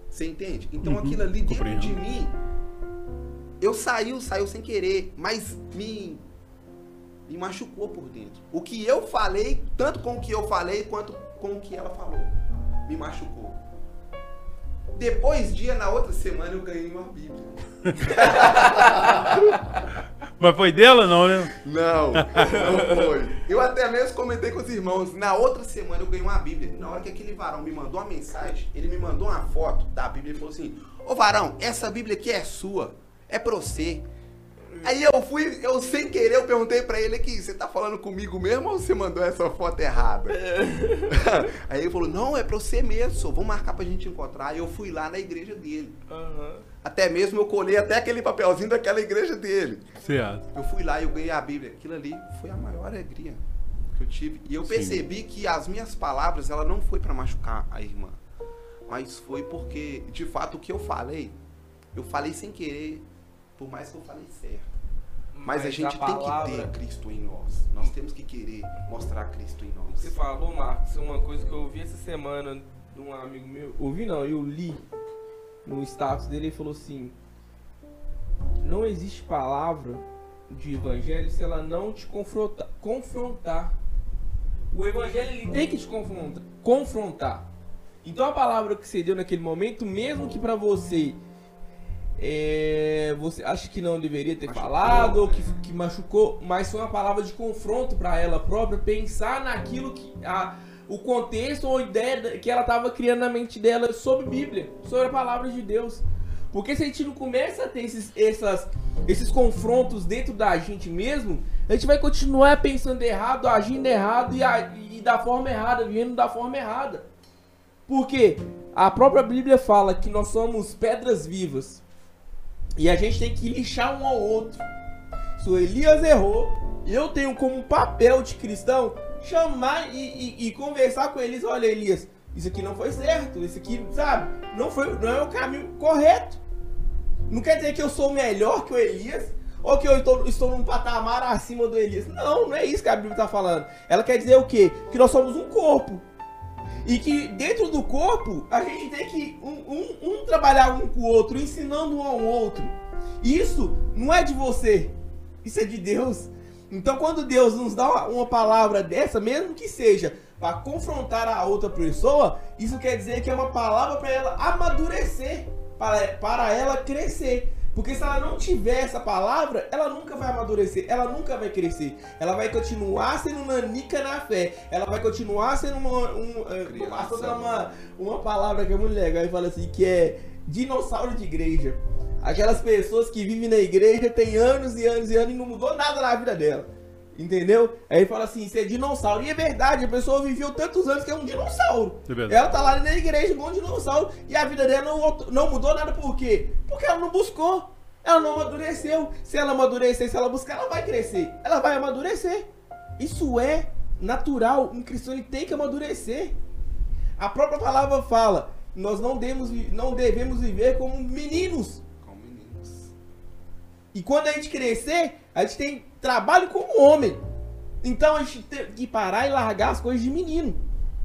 Você entende? Então Uhum, aquilo ali dentro de mim, eu saiu, saiu sem querer, mas me, me machucou por dentro. O que eu falei, tanto com o que eu falei, quanto com o que ela falou, me machucou. Depois, dia na outra semana, eu ganhei uma Bíblia. Mas foi dela, não, né? Não, não foi. Eu até mesmo comentei com os irmãos. Na outra semana eu ganhei uma Bíblia. Na hora que aquele varão me mandou uma mensagem, ele me mandou uma foto da Bíblia e falou assim: Ô varão, essa Bíblia aqui é sua. É pra você. Aí eu fui, eu sem querer, eu perguntei pra ele aqui, você tá falando comigo mesmo ou você mandou essa foto errada? Aí ele falou, não, é pra você mesmo, só. vamos marcar pra gente encontrar. Aí eu fui lá na igreja dele. Até mesmo eu colei até aquele papelzinho daquela igreja dele. Certo. Eu fui lá e eu ganhei a Bíblia. Aquilo ali foi a maior alegria que eu tive. E eu Sim. percebi que as minhas palavras, ela não foi pra machucar a irmã. Mas foi porque, de fato, o que eu falei, eu falei sem querer, por mais que eu falei certo. Mas, a gente tem palavra- que ter Cristo em nós. Nós temos que querer mostrar Cristo em nós. Você falou, Marcos, uma coisa que eu ouvi essa semana de um amigo meu. Ouvi não, eu li no status dele, ele falou assim: Não existe palavra de evangelho se ela não te confronta, confrontar. O evangelho ele tem que te confrontar, confrontar. Então a palavra que você deu naquele momento, mesmo que pra você é, você acha que não deveria ter Machucou, falado ou que, né? que machucou, mas foi uma palavra de confronto pra ela própria, pensar naquilo que a, o contexto ou a ideia que ela estava criando na mente dela sobre Bíblia, sobre a palavra de Deus. Porque se a gente não começa a ter esses, essas, esses confrontos dentro da gente mesmo, a gente vai continuar pensando errado, agindo errado e, a- e da forma errada, vivendo da forma errada. Porque a própria Bíblia fala que nós somos pedras vivas. E a gente tem que lixar um ao outro. Se o Elias errou, eu tenho como papel de cristão chamar e, e- e conversar com eles. Olha, Elias, isso aqui não foi certo. Isso aqui, sabe, não, foi, não é o caminho correto. Não quer dizer que eu sou melhor que o Elias. Ou que eu estou, estou num patamar acima do Elias. Não, não é isso que a Bíblia está falando. Ela quer dizer o quê? Que nós somos um corpo. E que dentro do corpo a gente tem que um, um- um trabalhar um com o outro, ensinando um ao outro. Isso não é de você, isso é de Deus. Então quando Deus nos dá uma, uma palavra dessa, mesmo que seja para confrontar a outra pessoa, isso quer dizer que é uma palavra para ela amadurecer, para, para ela crescer. Porque se ela não tiver essa palavra, ela nunca vai amadurecer, ela nunca vai crescer. Ela vai continuar sendo nanica na fé. Ela vai continuar sendo uma. Um, eh, Criança. passou pra uma, uma palavra que é muito legal e fala assim, que é dinossauro de igreja. Aquelas pessoas que vivem na igreja tem anos e anos e anos e não mudou nada na vida dela. Entendeu? Aí ele fala assim, isso é dinossauro. E é verdade, a pessoa viveu tantos anos que é um dinossauro. É. Ela tá lá na igreja igual um dinossauro e a vida dela não, não mudou nada por quê? Porque ela não buscou. Ela não amadureceu. Se ela amadurecer, se ela buscar, ela vai crescer. Ela vai amadurecer. Isso é natural. Um cristão ele tem que amadurecer. A própria palavra fala: nós não devemos, vi- não devemos viver como meninos. Com meninos. E quando a gente crescer, a gente tem trabalho como homem. Então a gente tem que parar e largar as coisas de menino.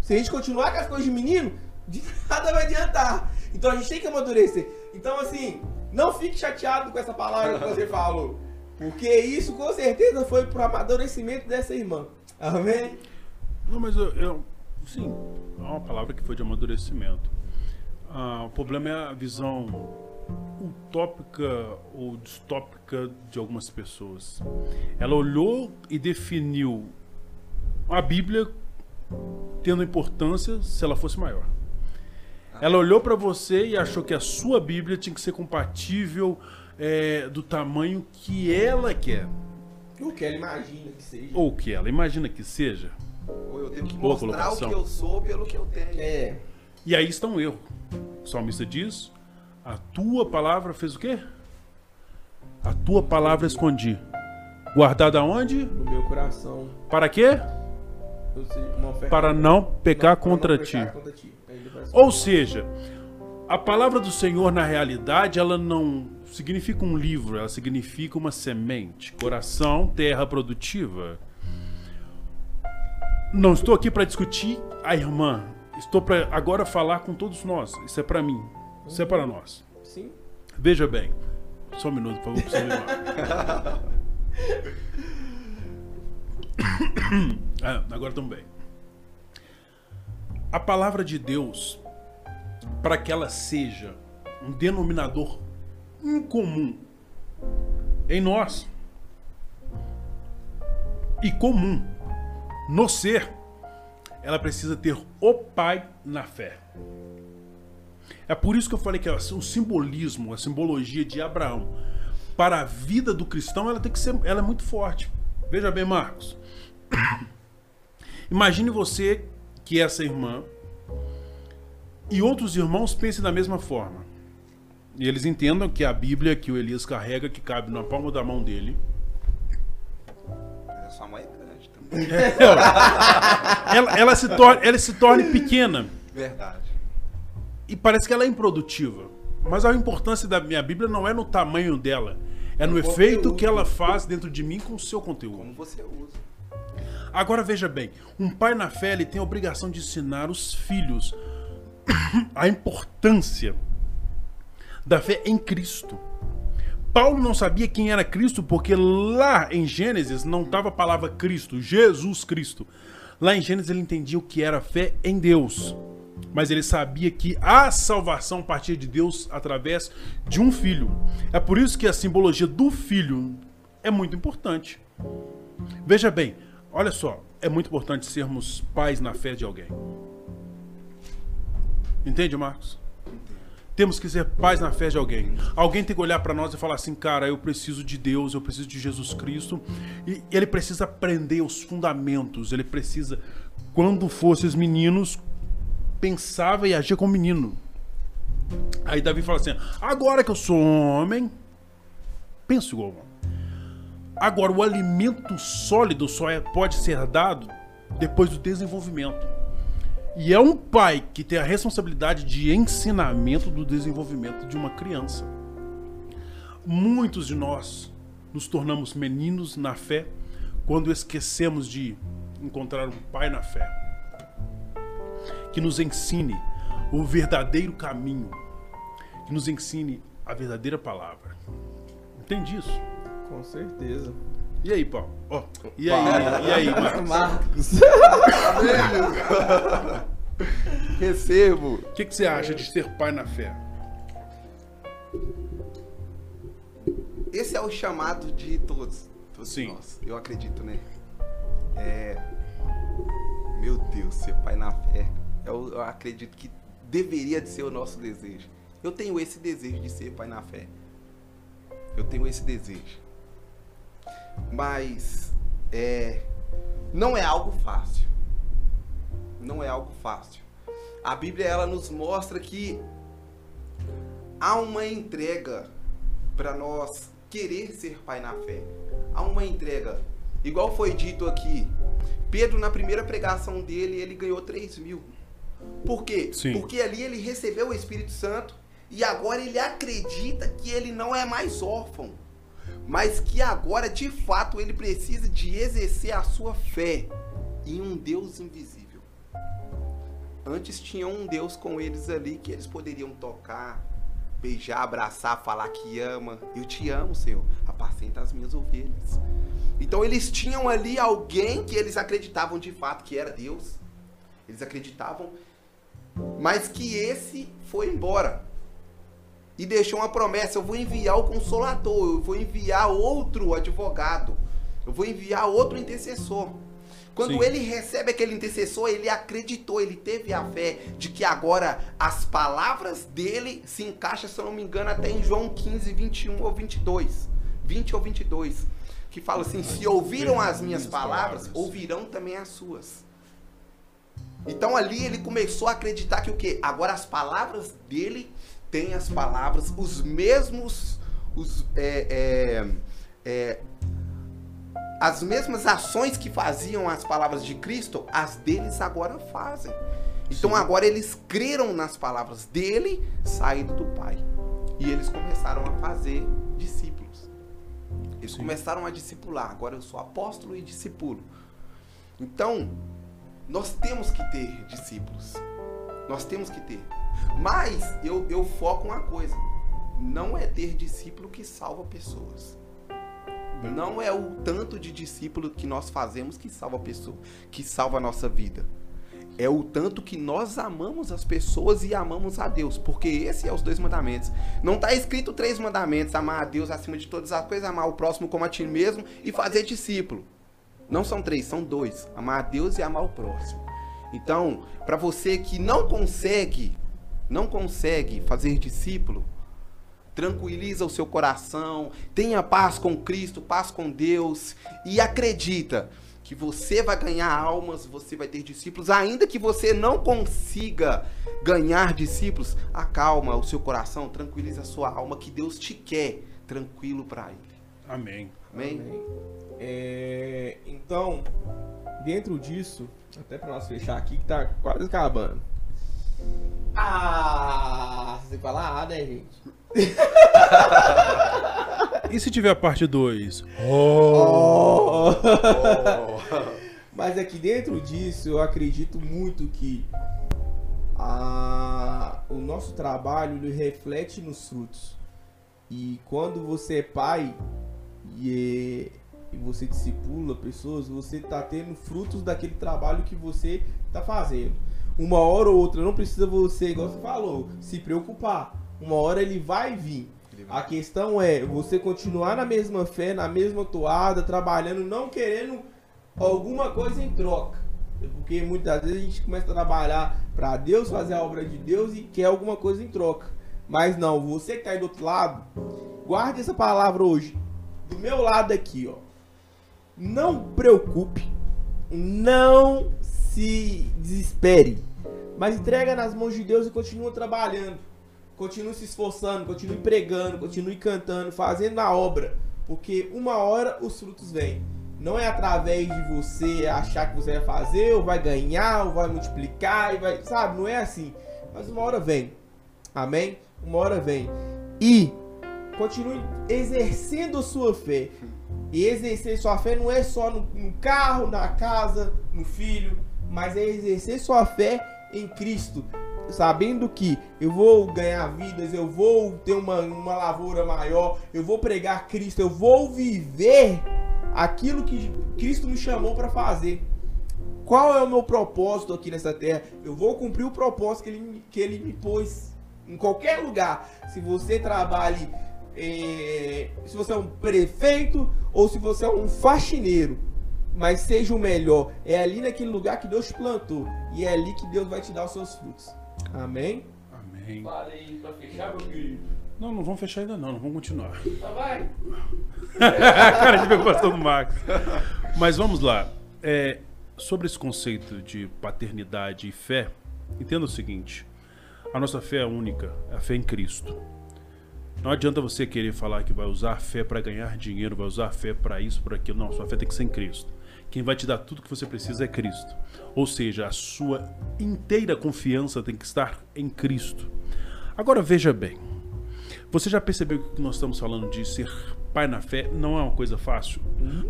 Se a gente continuar com as coisas de menino, de nada vai adiantar. Então a gente tem que amadurecer. Então, assim, não fique chateado com essa palavra que você falou. Porque isso com certeza foi pro amadurecimento dessa irmã. Amém? Não, mas eu, eu sim, é uma palavra que foi de amadurecimento. Ah, o problema é a visão utópica ou distópica de algumas pessoas. Ela olhou e definiu a Bíblia tendo importância se ela fosse maior. Ela olhou para você e achou que a sua Bíblia tinha que ser compatível é, do tamanho que ela quer. O que ela imagina que seja. Ou que ela imagina que seja. Ou eu tenho que Boa mostrar colocação. o que eu sou pelo que eu tenho. É. E aí está um erro. O salmista diz: A tua palavra fez o quê? A tua palavra escondi. Guardada onde? No meu coração. Para quê? Para não pecar não contra pecar ti. contra ti. Assim, Ou seja, a palavra do Senhor, na realidade, ela não significa um livro, ela significa uma semente. Coração, terra produtiva. Não estou aqui para discutir a irmã. Estou para agora falar com todos nós. Isso é para mim. Isso é para nós. Sim. Veja bem. Só um minuto, por favor, preciso. Ah, agora estamos bem. A palavra de Deus, para que ela seja um denominador incomum em nós e comum no ser, ela precisa ter o Pai na fé. É por isso que eu falei que o simbolismo, a simbologia de Abraão para a vida do cristão, ela tem que ser, ela é muito forte. Veja bem, Marcos. Imagine você que essa irmã e outros irmãos pensem da mesma forma. E eles entendam que a Bíblia que o Elias carrega, que cabe na palma da mão dele, Mas a sua mãe é grande também. ela, ela se torne, ela se torne pequena. Verdade. E parece que ela é improdutiva. Mas a importância da minha Bíblia não é no tamanho dela, é no No efeito conteúdo. que ela faz dentro de mim com o seu conteúdo. Como você usa. Agora veja bem, um pai na fé ele tem a obrigação de ensinar os filhos a importância da fé em Cristo. Paulo não sabia quem era Cristo porque lá em Gênesis não estava a palavra Cristo, Jesus Cristo. Lá em Gênesis ele entendia o que era fé em Deus. Mas ele sabia que a salvação partia de Deus através de um filho. É por isso que a simbologia do filho é muito importante. Veja bem, olha só, é muito importante sermos pais na fé de alguém. Entende, Marcos? Temos que ser pais na fé de alguém. Alguém tem que olhar para nós e falar assim, cara, eu preciso de Deus, eu preciso de Jesus Cristo. E ele precisa aprender os fundamentos. Ele precisa, quando fosses meninos, pensava e agia como menino. Aí Davi fala assim: agora que eu sou homem, penso igual. Agora, o alimento sólido só é, pode ser dado depois do desenvolvimento. E é um pai que tem a responsabilidade de ensinamento do desenvolvimento de uma criança. Muitos de nós nos tornamos meninos na fé quando esquecemos de encontrar um pai na fé que nos ensine o verdadeiro caminho, que nos ensine a verdadeira palavra. Entende isso? Com certeza. E aí, Paulo? Ó, e aí, e aí, Marcos? Marcos. Recebo. O que, que você acha de ser pai na fé? Esse é o chamado de todos. Todos Sim. nós. Eu acredito, né? É. Meu Deus, ser pai na fé. Eu, eu acredito que deveria de ser o nosso desejo. Eu tenho esse desejo de ser pai na fé. Eu tenho esse desejo. Mas é, não é algo fácil. Não é algo fácil. A Bíblia ela nos mostra que há uma entrega para nós querer ser pai na fé. Há uma entrega. Igual foi dito aqui, Pedro na primeira pregação dele ele ganhou 3 mil. Por quê? Sim. Porque ali ele recebeu o Espírito Santo e agora ele acredita que ele não é mais órfão. mas que agora de fato ele precisa de exercer a sua fé em um Deus invisível. Antes tinha um Deus com eles ali que eles poderiam tocar, beijar, abraçar, falar que ama. Eu te amo, Senhor. Apacenta as minhas ovelhas. Então eles tinham ali alguém que eles acreditavam de fato que era Deus. Eles acreditavam, mas que esse foi embora. E deixou uma promessa: eu vou enviar o consolador, eu vou enviar outro advogado, eu vou enviar outro intercessor. Quando Sim. ele recebe aquele intercessor, ele acreditou, ele teve a fé de que agora as palavras dele se encaixam, se eu não me engano, até em João 15, 21 ou 22. 20 ou 22. Que fala assim: se ouviram as minhas palavras, ouvirão também as suas. Então ali ele começou a acreditar que o quê? Agora as palavras dele têm as palavras, os mesmos. Os, é, é, é, as mesmas ações que faziam as palavras de Cristo, as deles agora fazem. Então Sim. agora eles creram nas palavras dele, saído do Pai. E eles começaram a fazer discípulos. Eles Sim. começaram a discipular. Agora eu sou apóstolo e discípulo. Então, nós temos que ter discípulos. Nós temos que ter. Mas eu, eu foco uma coisa. Não é ter discípulo que salva pessoas. Não é o tanto de discípulo que nós fazemos que salva a pessoa, que salva a nossa vida. É o tanto que nós amamos as pessoas e amamos a Deus, porque esse é os dois mandamentos. Não está escrito três mandamentos: amar a Deus acima de todas as coisas, amar o próximo como a ti mesmo e fazer discípulo. Não são três, são dois: amar a Deus e amar o próximo. Então, para você que não consegue, não consegue fazer discípulo, tranquiliza o seu coração, tenha paz com Cristo, paz com Deus e acredita que você vai ganhar almas, você vai ter discípulos, ainda que você não consiga ganhar discípulos, acalma o seu coração, tranquiliza a sua alma, que Deus te quer tranquilo para Ele. Amém. Amém. Amém. É, então, dentro disso, até para nós fechar aqui, que tá quase acabando. Ah, você fala ah, né, gente? e se tiver a parte 2? Oh. oh. Mas aqui dentro disso, eu acredito muito que a, o nosso trabalho ele reflete nos frutos. E quando você é pai e, e você discipula pessoas, você está tendo frutos daquele trabalho que você está fazendo. Uma hora ou outra, não precisa você, igual você falou, se preocupar uma hora ele vai vir. A questão é você continuar na mesma fé, na mesma toada, trabalhando, não querendo alguma coisa em troca. Porque muitas vezes a gente começa a trabalhar para Deus, fazer a obra de Deus e quer alguma coisa em troca. Mas não, você que está aí do outro lado, guarde essa palavra hoje. Do meu lado aqui, ó. Não preocupe, não se desespere, mas entrega nas mãos de Deus e continua trabalhando continue se esforçando, continue pregando, continue cantando, fazendo a obra, porque uma hora os frutos vêm. Não é através de você achar que você vai fazer, ou vai ganhar, ou vai multiplicar, e vai, sabe? Não é assim. Mas uma hora vem. Amém? Uma hora vem. E continue exercendo sua fé. E exercer sua fé não é só no, no carro, na casa, no filho, mas é exercer sua fé em Cristo sabendo que eu vou ganhar vidas, eu vou ter uma, uma lavoura maior, eu vou pregar Cristo, eu vou viver aquilo que Cristo me chamou para fazer. Qual é o meu propósito aqui nessa terra? Eu vou cumprir o propósito que ele, que ele me pôs em qualquer lugar. Se você trabalha, é, se você é um prefeito ou se você é um faxineiro, mas seja o melhor. É ali naquele lugar que Deus te plantou e é ali que Deus vai te dar os seus frutos. Amém? Amém. Parei pra fechar, meu querido. Não, não vamos fechar ainda não, não vamos continuar. Tá vai. Cara, a gente veio gostando do Max. Mas vamos lá. É, sobre esse conceito de paternidade e fé, entenda o seguinte. A nossa fé é única, é a fé em Cristo. Não adianta você querer falar que vai usar a fé para ganhar dinheiro, vai usar a fé para isso, para aquilo. Não, sua fé tem que ser em Cristo. Quem vai te dar tudo que você precisa é Cristo. Ou seja, a sua inteira confiança tem que estar em Cristo. Agora veja bem. Você já percebeu que nós estamos falando de ser pai na fé não é uma coisa fácil?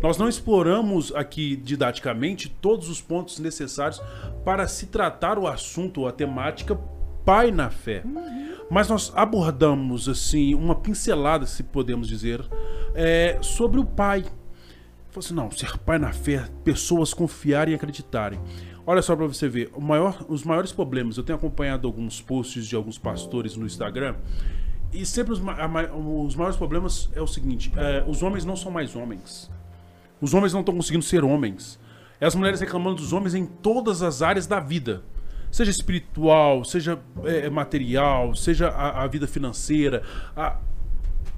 Nós não exploramos aqui didaticamente todos os pontos necessários para se tratar o assunto ou a temática pai na fé. Mas nós abordamos assim uma pincelada, se podemos dizer, é, sobre o pai. Falei assim, não, ser pai na fé, pessoas confiarem e acreditarem. Olha só para você ver, maior, os maiores problemas, eu tenho acompanhado alguns posts de alguns pastores no Instagram, e sempre os, os maiores problemas é o seguinte: é, os homens não são mais homens. Os homens não estão conseguindo ser homens. É as mulheres reclamando dos homens em todas as áreas da vida. Seja espiritual, seja é, material, seja a, a vida financeira, a,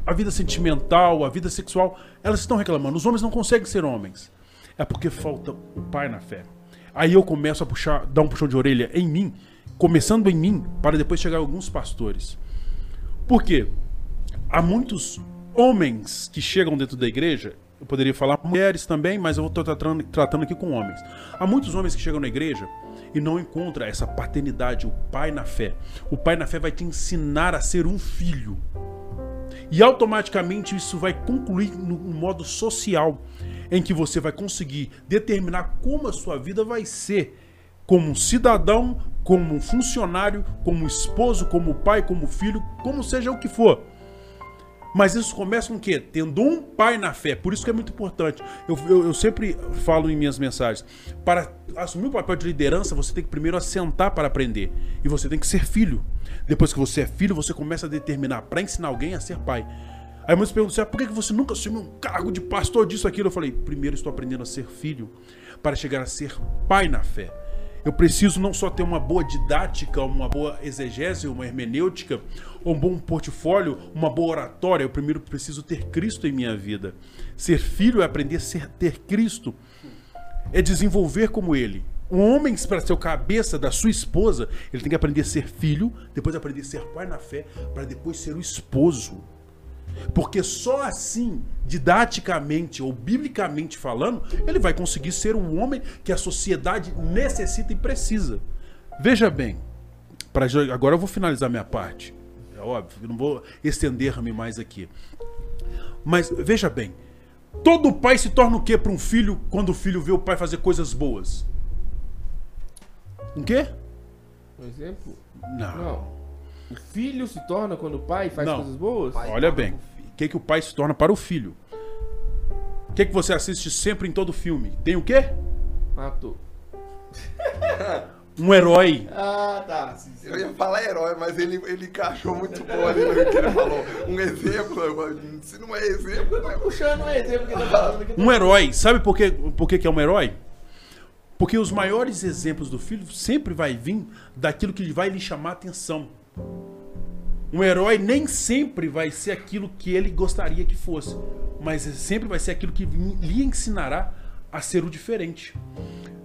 a vida sentimental, a vida sexual. Elas estão reclamando. Os homens não conseguem ser homens. É porque falta o pai na fé. Aí eu começo a puxar, dar um puxão de orelha em mim, começando em mim, para depois chegar a alguns pastores. Por quê? Há muitos homens que chegam dentro da igreja, eu poderia falar mulheres também, mas eu estou tratando, tratando aqui com homens. Há muitos homens que chegam na igreja e não encontram essa paternidade, o pai na fé. O pai na fé vai te ensinar a ser um filho. E automaticamente isso vai concluir no modo social, em que você vai conseguir determinar como a sua vida vai ser como um cidadão, como um funcionário, como esposo, como pai, como filho, como seja o que for. Mas isso começa com o quê? Tendo um pai na fé. Por isso que é muito importante. Eu, eu, eu, sempre falo em minhas mensagens. Para assumir o papel de liderança, você tem que primeiro assentar para aprender. E você tem que ser filho. Depois que você é filho, você começa a determinar para ensinar alguém a ser pai. Aí muitos perguntam assim, ah, por que você nunca assumiu um cargo de pastor disso, aquilo? Eu falei, primeiro estou aprendendo a ser filho para chegar a ser pai na fé. Eu preciso não só ter uma boa didática, uma boa exegese, uma hermenêutica, um bom portfólio, uma boa oratória. Eu primeiro preciso ter Cristo em minha vida. Ser filho é aprender a ser, ter Cristo. É desenvolver como Ele. Um homem, para ser o cabeça da sua esposa, ele tem que aprender a ser filho, depois aprender a ser pai na fé, para depois ser o esposo. Porque só assim, didaticamente ou biblicamente falando, ele vai conseguir ser um homem que a sociedade necessita e precisa. Veja bem, para agora eu vou finalizar minha parte. É óbvio, eu não vou estender-me mais aqui. Mas veja bem, todo pai se torna o que para um filho quando o filho vê o pai fazer coisas boas? Um quê? Um exemplo? Não. Não. O filho se torna quando o pai faz Não. coisas boas? Pai. Olha bem, o que, que o pai se torna para o filho? O que, que você assiste sempre em todo filme? Tem o quê? Matou. Um herói. Ah, tá. Eu ia falar herói, mas ele, ele encaixou muito bom ali no que ele falou. Um exemplo, se não é exemplo, não é Puxando um exemplo que tá falando aqui. Um herói. Sabe por, quê, por que, que é um herói? Porque os maiores exemplos do filho sempre vai vir daquilo que vai lhe chamar a atenção. Um herói nem sempre vai ser aquilo que ele gostaria que fosse, mas sempre vai ser aquilo que lhe ensinará a ser o diferente.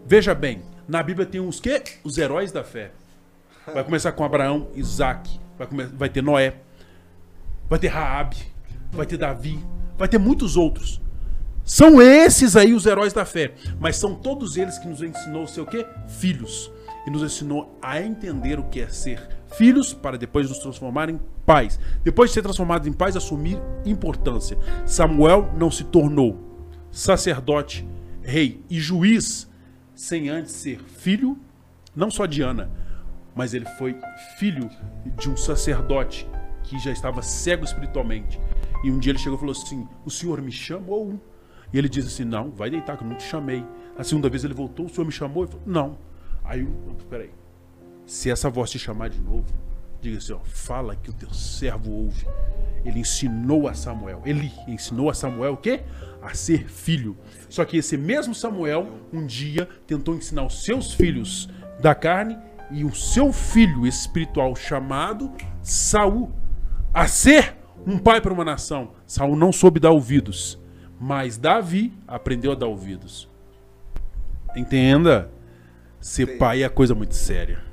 Veja bem, na Bíblia tem os que? Os heróis da fé. Vai começar com Abraão, Isaac, vai, come- vai ter Noé, vai ter Raabe, vai ter Davi, vai ter muitos outros. São esses aí os heróis da fé, mas são todos eles que nos ensinou o quê? Filhos. E nos ensinou a entender o que é ser filhos para depois nos transformar em pais. Depois de ser transformados em pais, assumir importância. Samuel não se tornou sacerdote, rei e juiz sem antes ser filho, não só de Ana, mas ele foi filho de um sacerdote que já estava cego espiritualmente. E um dia ele chegou e falou assim: O senhor me chamou? E ele disse assim: Não, vai deitar, que eu não te chamei. A segunda vez ele voltou: O senhor me chamou? Ele falou: Não. Aí, peraí. Se essa voz te chamar de novo, diga assim: ó, Fala que o teu servo ouve. Ele ensinou a Samuel. Ele ensinou a Samuel o quê? A ser filho. Só que esse mesmo Samuel, um dia, tentou ensinar os seus filhos da carne e o seu filho espiritual chamado Saul a ser um pai para uma nação. Saul não soube dar ouvidos, mas Davi aprendeu a dar ouvidos. Entenda, ser pai é coisa muito séria.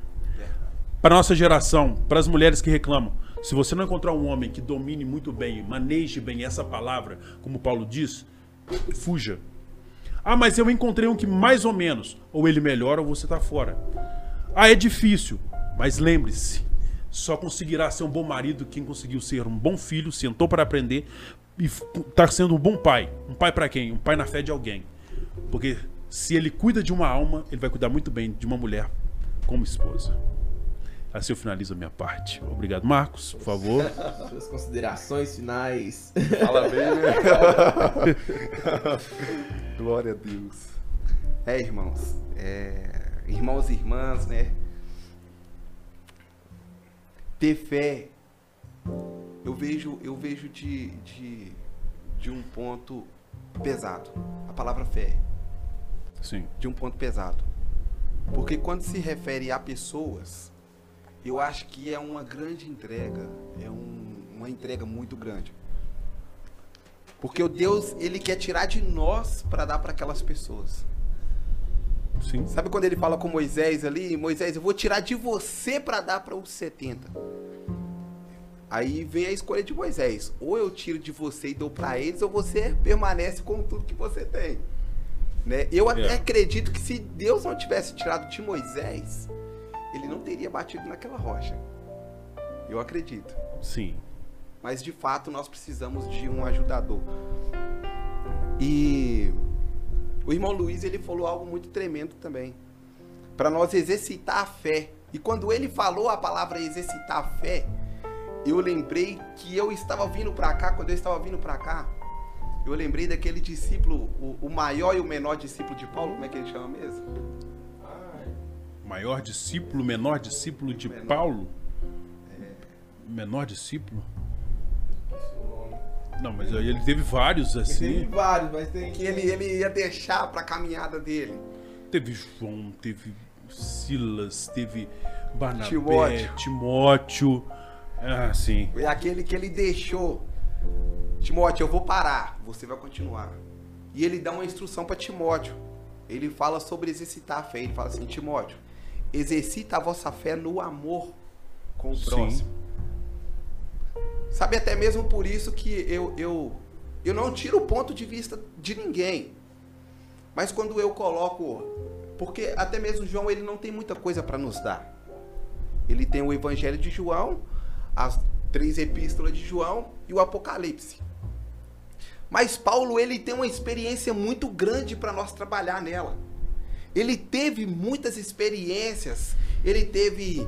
Para nossa geração, para as mulheres que reclamam, se você não encontrar um homem que domine muito bem, maneje bem essa palavra, como Paulo diz, fuja. Ah, mas eu encontrei um que mais ou menos, ou ele melhora ou você está fora. Ah, é difícil, mas lembre-se, Só conseguirá ser um bom marido quem conseguiu ser um bom filho, sentou para aprender e está sendo um bom pai. Um pai para quem? Um pai na fé de alguém. Porque se ele cuida de uma alma, ele vai cuidar muito bem de uma mulher como esposa. Assim eu finalizo a minha parte. Obrigado, Marcos, por favor. Suas considerações finais. Fala bem, né? Glória a Deus. É, irmãos. É, irmãos e irmãs, né? Ter fé. Eu vejo, eu vejo de, de, de um ponto pesado. A palavra fé. Sim. De um ponto pesado. Porque quando se refere a pessoas, eu acho que é uma grande entrega, é um, uma entrega muito grande. Porque o Deus, ele quer tirar de nós para dar para aquelas pessoas. Sim. Sabe quando ele fala com Moisés ali, Moisés, eu vou tirar de você para dar para os 70. Aí vem a escolha de Moisés, ou eu tiro de você e dou para eles, ou você permanece com tudo que você tem. Né? Eu até É. acredito que se Deus não tivesse tirado de Moisés, ele não teria batido naquela rocha. Eu acredito. Sim. Mas de fato nós precisamos de um ajudador. E o irmão Luiz ele falou algo muito tremendo também. Para nós exercitar a fé. E quando ele falou a palavra exercitar a fé, eu lembrei que eu estava vindo para cá, quando eu estava vindo para cá, eu lembrei daquele discípulo, o, o maior e o menor discípulo de Paulo, como é que ele chama mesmo? Maior discípulo, menor discípulo de Menor. Paulo? Menor discípulo? Não, mas ele teve vários assim. vários, mas tem. Que ele, ele ia deixar para a caminhada dele. Teve João, teve Silas, teve Barnabé, Timóteo. Timóteo. Ah, sim. É aquele que ele deixou. Timóteo, eu vou parar, você vai continuar. E ele dá uma instrução para Timóteo. Ele fala sobre exercitar a fé. Ele fala assim: Timóteo, exercita a vossa fé no amor com o Sim. próximo. Sabe, até mesmo por isso que eu, eu, eu não tiro o ponto de vista de ninguém. Mas quando eu coloco. Porque até mesmo João ele não tem muita coisa para nos dar. Ele tem o Evangelho de João, as três epístolas de João e o Apocalipse. Mas Paulo ele tem uma experiência muito grande para nós trabalhar nela. Ele teve muitas experiências, ele teve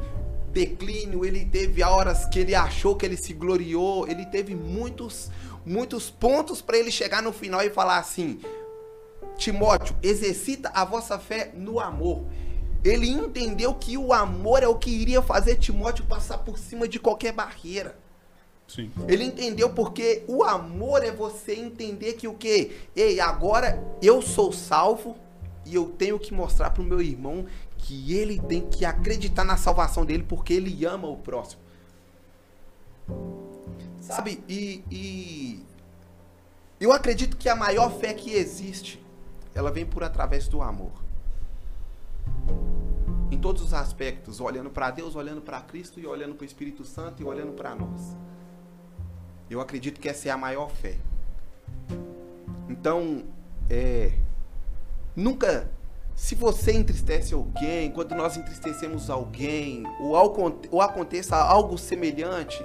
declínio, ele teve horas que ele achou que ele se gloriou, ele teve muitos muitos pontos para ele chegar no final e falar assim: Timóteo, exercita a vossa fé no amor. Ele entendeu que o amor é o que iria fazer Timóteo passar por cima de qualquer barreira. Sim. Ele entendeu porque o amor é você entender que o que? Ei, agora eu sou salvo e eu tenho que mostrar pro meu irmão que ele tem que acreditar na salvação dele porque ele ama o próximo. Sabe? E, e eu acredito que a maior fé que existe, ela vem por através do amor. Em todos os aspectos, olhando para Deus, olhando para Cristo e olhando para o Espírito Santo e olhando para nós. Eu acredito que essa é a maior fé. Então, é, nunca, se você entristece alguém, quando nós entristecemos alguém, ou, ao- ou aconteça algo semelhante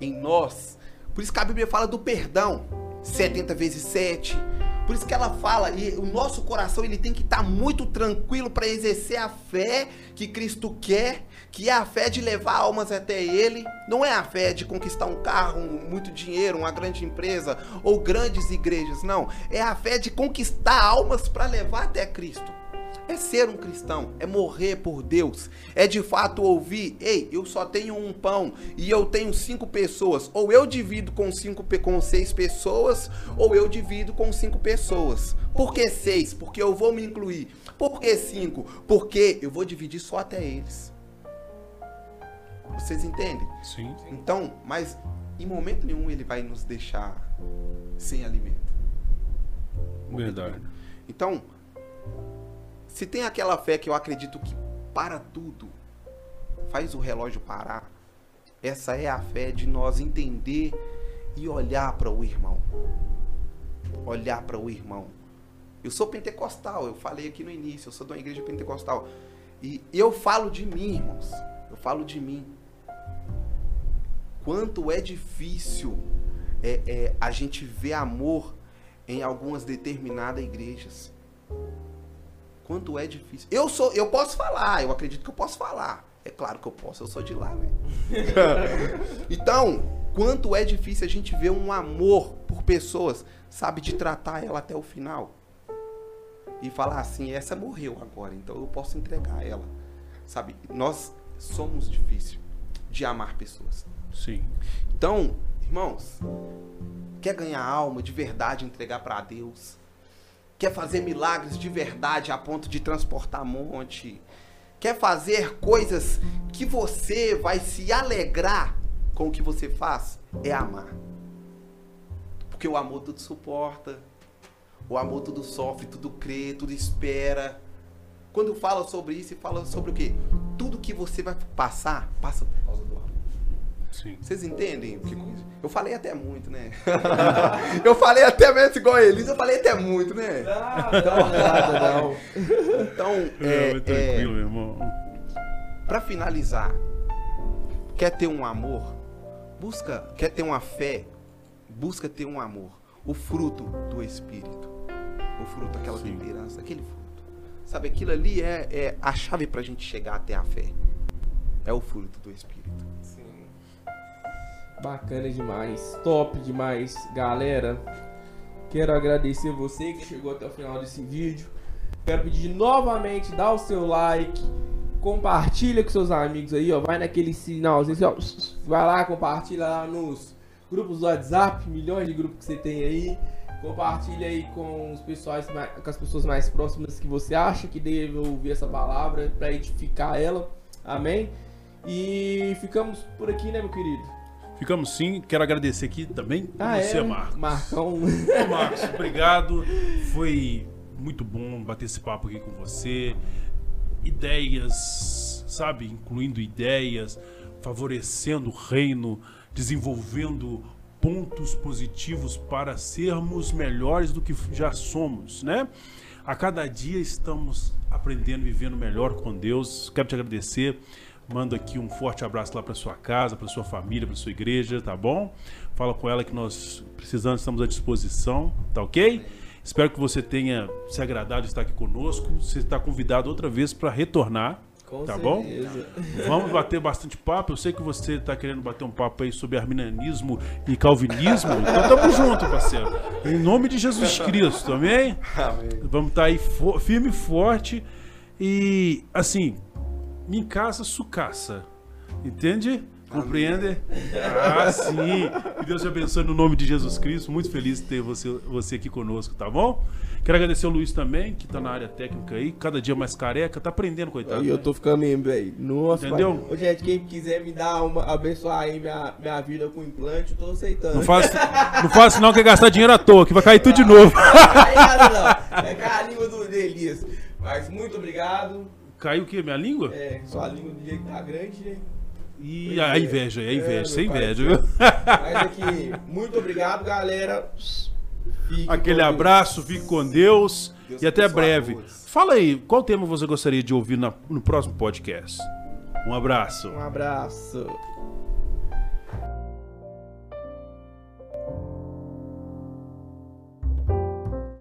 em nós, por isso que a Bíblia fala do perdão, 70 vezes 7. Por isso que ela fala, e o nosso coração ele tem que estar muito tranquilo para exercer a fé que Cristo quer, que é a fé de levar almas até Ele. Não é a fé de conquistar um carro, muito dinheiro, uma grande empresa ou grandes igrejas. Não. É a fé de conquistar almas para levar até Cristo. É ser um cristão, é morrer por Deus, é de fato ouvir, ei, eu só tenho um pão e eu tenho cinco pessoas, ou eu divido com cinco com seis pessoas, ou eu divido com cinco pessoas. Por que seis? Porque eu vou me incluir. Por que cinco? Porque eu vou dividir só até eles. Vocês entendem? Sim. Então, mas em momento nenhum ele vai nos deixar sem alimento. Verdade. Então, se tem aquela fé que eu acredito que para tudo, faz o relógio parar, essa é a fé de nós entender e olhar para o irmão. Olhar para o irmão. Eu sou pentecostal, eu falei aqui no início, eu sou de uma igreja pentecostal. E eu falo de mim, irmãos. Eu falo de mim. quanto é difícil é, é, a gente ver amor em algumas determinadas igrejas. Quanto é difícil. Eu sou, eu posso falar, eu acredito que eu posso falar. É claro que eu posso, eu sou de lá, né? então, quanto é difícil a gente ver um amor por pessoas, sabe, de tratar ela até o final. E falar assim, essa morreu agora, então eu posso entregar ela. Sabe, nós somos difíceis de amar pessoas. Sim. Então, irmãos, quer ganhar alma de verdade, entregar para Deus? Quer fazer milagres de verdade a ponto de transportar monte? Quer fazer coisas que você vai se alegrar com o que você faz? É amar. Porque o amor tudo suporta. O amor tudo sofre, tudo crê, tudo espera. Quando fala sobre isso, fala sobre o quê? Tudo que você vai passar, passa por causa do amor. Sim. Vocês entendem o que Eu falei até muito, né? eu falei até mesmo igual a Elisa, eu falei até muito, né? Não, não, nada, não. Então, É, é, tranquilo, é, meu irmão. Pra finalizar, quer ter um amor? Busca, quer ter uma fé? Busca ter um amor. O fruto do Espírito. O fruto, aquela Sim. temperança, aquele fruto. Sabe, aquilo ali é, é a chave pra gente chegar até a fé. É o fruto do Espírito. Bacana demais, top demais, galera. Quero agradecer você que chegou até o final desse vídeo. Quero pedir novamente, dá o seu like, compartilha com seus amigos aí, ó. Vai naquele sinalzinho, assim, ó. Vai lá, compartilha lá nos grupos do WhatsApp, milhões de grupos que você tem aí. Compartilha aí com os pessoais, com as pessoas mais próximas que você acha que deve ouvir essa palavra para edificar ela. Amém? E ficamos por aqui, né, meu querido? Ficamos sim. Quero agradecer aqui também Ah, você, é? Marcos. Marcão. Ô, Marcos, obrigado. Foi muito bom bater esse papo aqui com você. Ideias, sabe? Incluindo ideias, favorecendo o reino, desenvolvendo pontos positivos para sermos melhores do que já somos, né? A cada dia estamos aprendendo, vivendo melhor com Deus. Quero te agradecer. Mando aqui um forte abraço lá para sua casa, para sua família, para sua igreja, tá bom? Fala com ela que nós precisamos, estamos à disposição, tá ok? Espero que você tenha se agradado de estar aqui conosco. Você está convidado outra vez para retornar, Com tá bom? certeza. Vamos bater bastante papo. Eu sei que você está querendo bater um papo aí sobre arminianismo e calvinismo. Então tamo junto, parceiro. Em nome de Jesus Cristo, amém? Amém. Vamos estar aí fo- firme e forte. E, assim, casa, sucaça. Entende? Compreende? Ah, sim. Que Deus te abençoe no nome de Jesus Cristo. Muito feliz de ter você, você aqui conosco, tá bom? Quero agradecer o Luiz também, que tá na área técnica aí. Cada dia mais careca. Tá aprendendo, coitado. E eu tô ficando mesmo, velho. Nossa, Entendeu? pai. Ô, gente, quem quiser me dar uma, abençoar aí minha, minha vida com implante, eu tô aceitando. Não faz, não faz não que é gastar dinheiro à toa, que vai cair tudo de novo. Aí nada não. É carinho do Elias. Mas muito obrigado. Caiu o quê? Minha língua? É, sua língua do jeito que tá grande, né? E a inveja, a inveja, É, sem meu pai. inveja, viu? Mas aqui, muito obrigado, galera. Fique Aquele abraço, fique com Deus, Deus e até breve. Fala aí, qual tema você gostaria de ouvir na- no próximo podcast? Um abraço. Um abraço.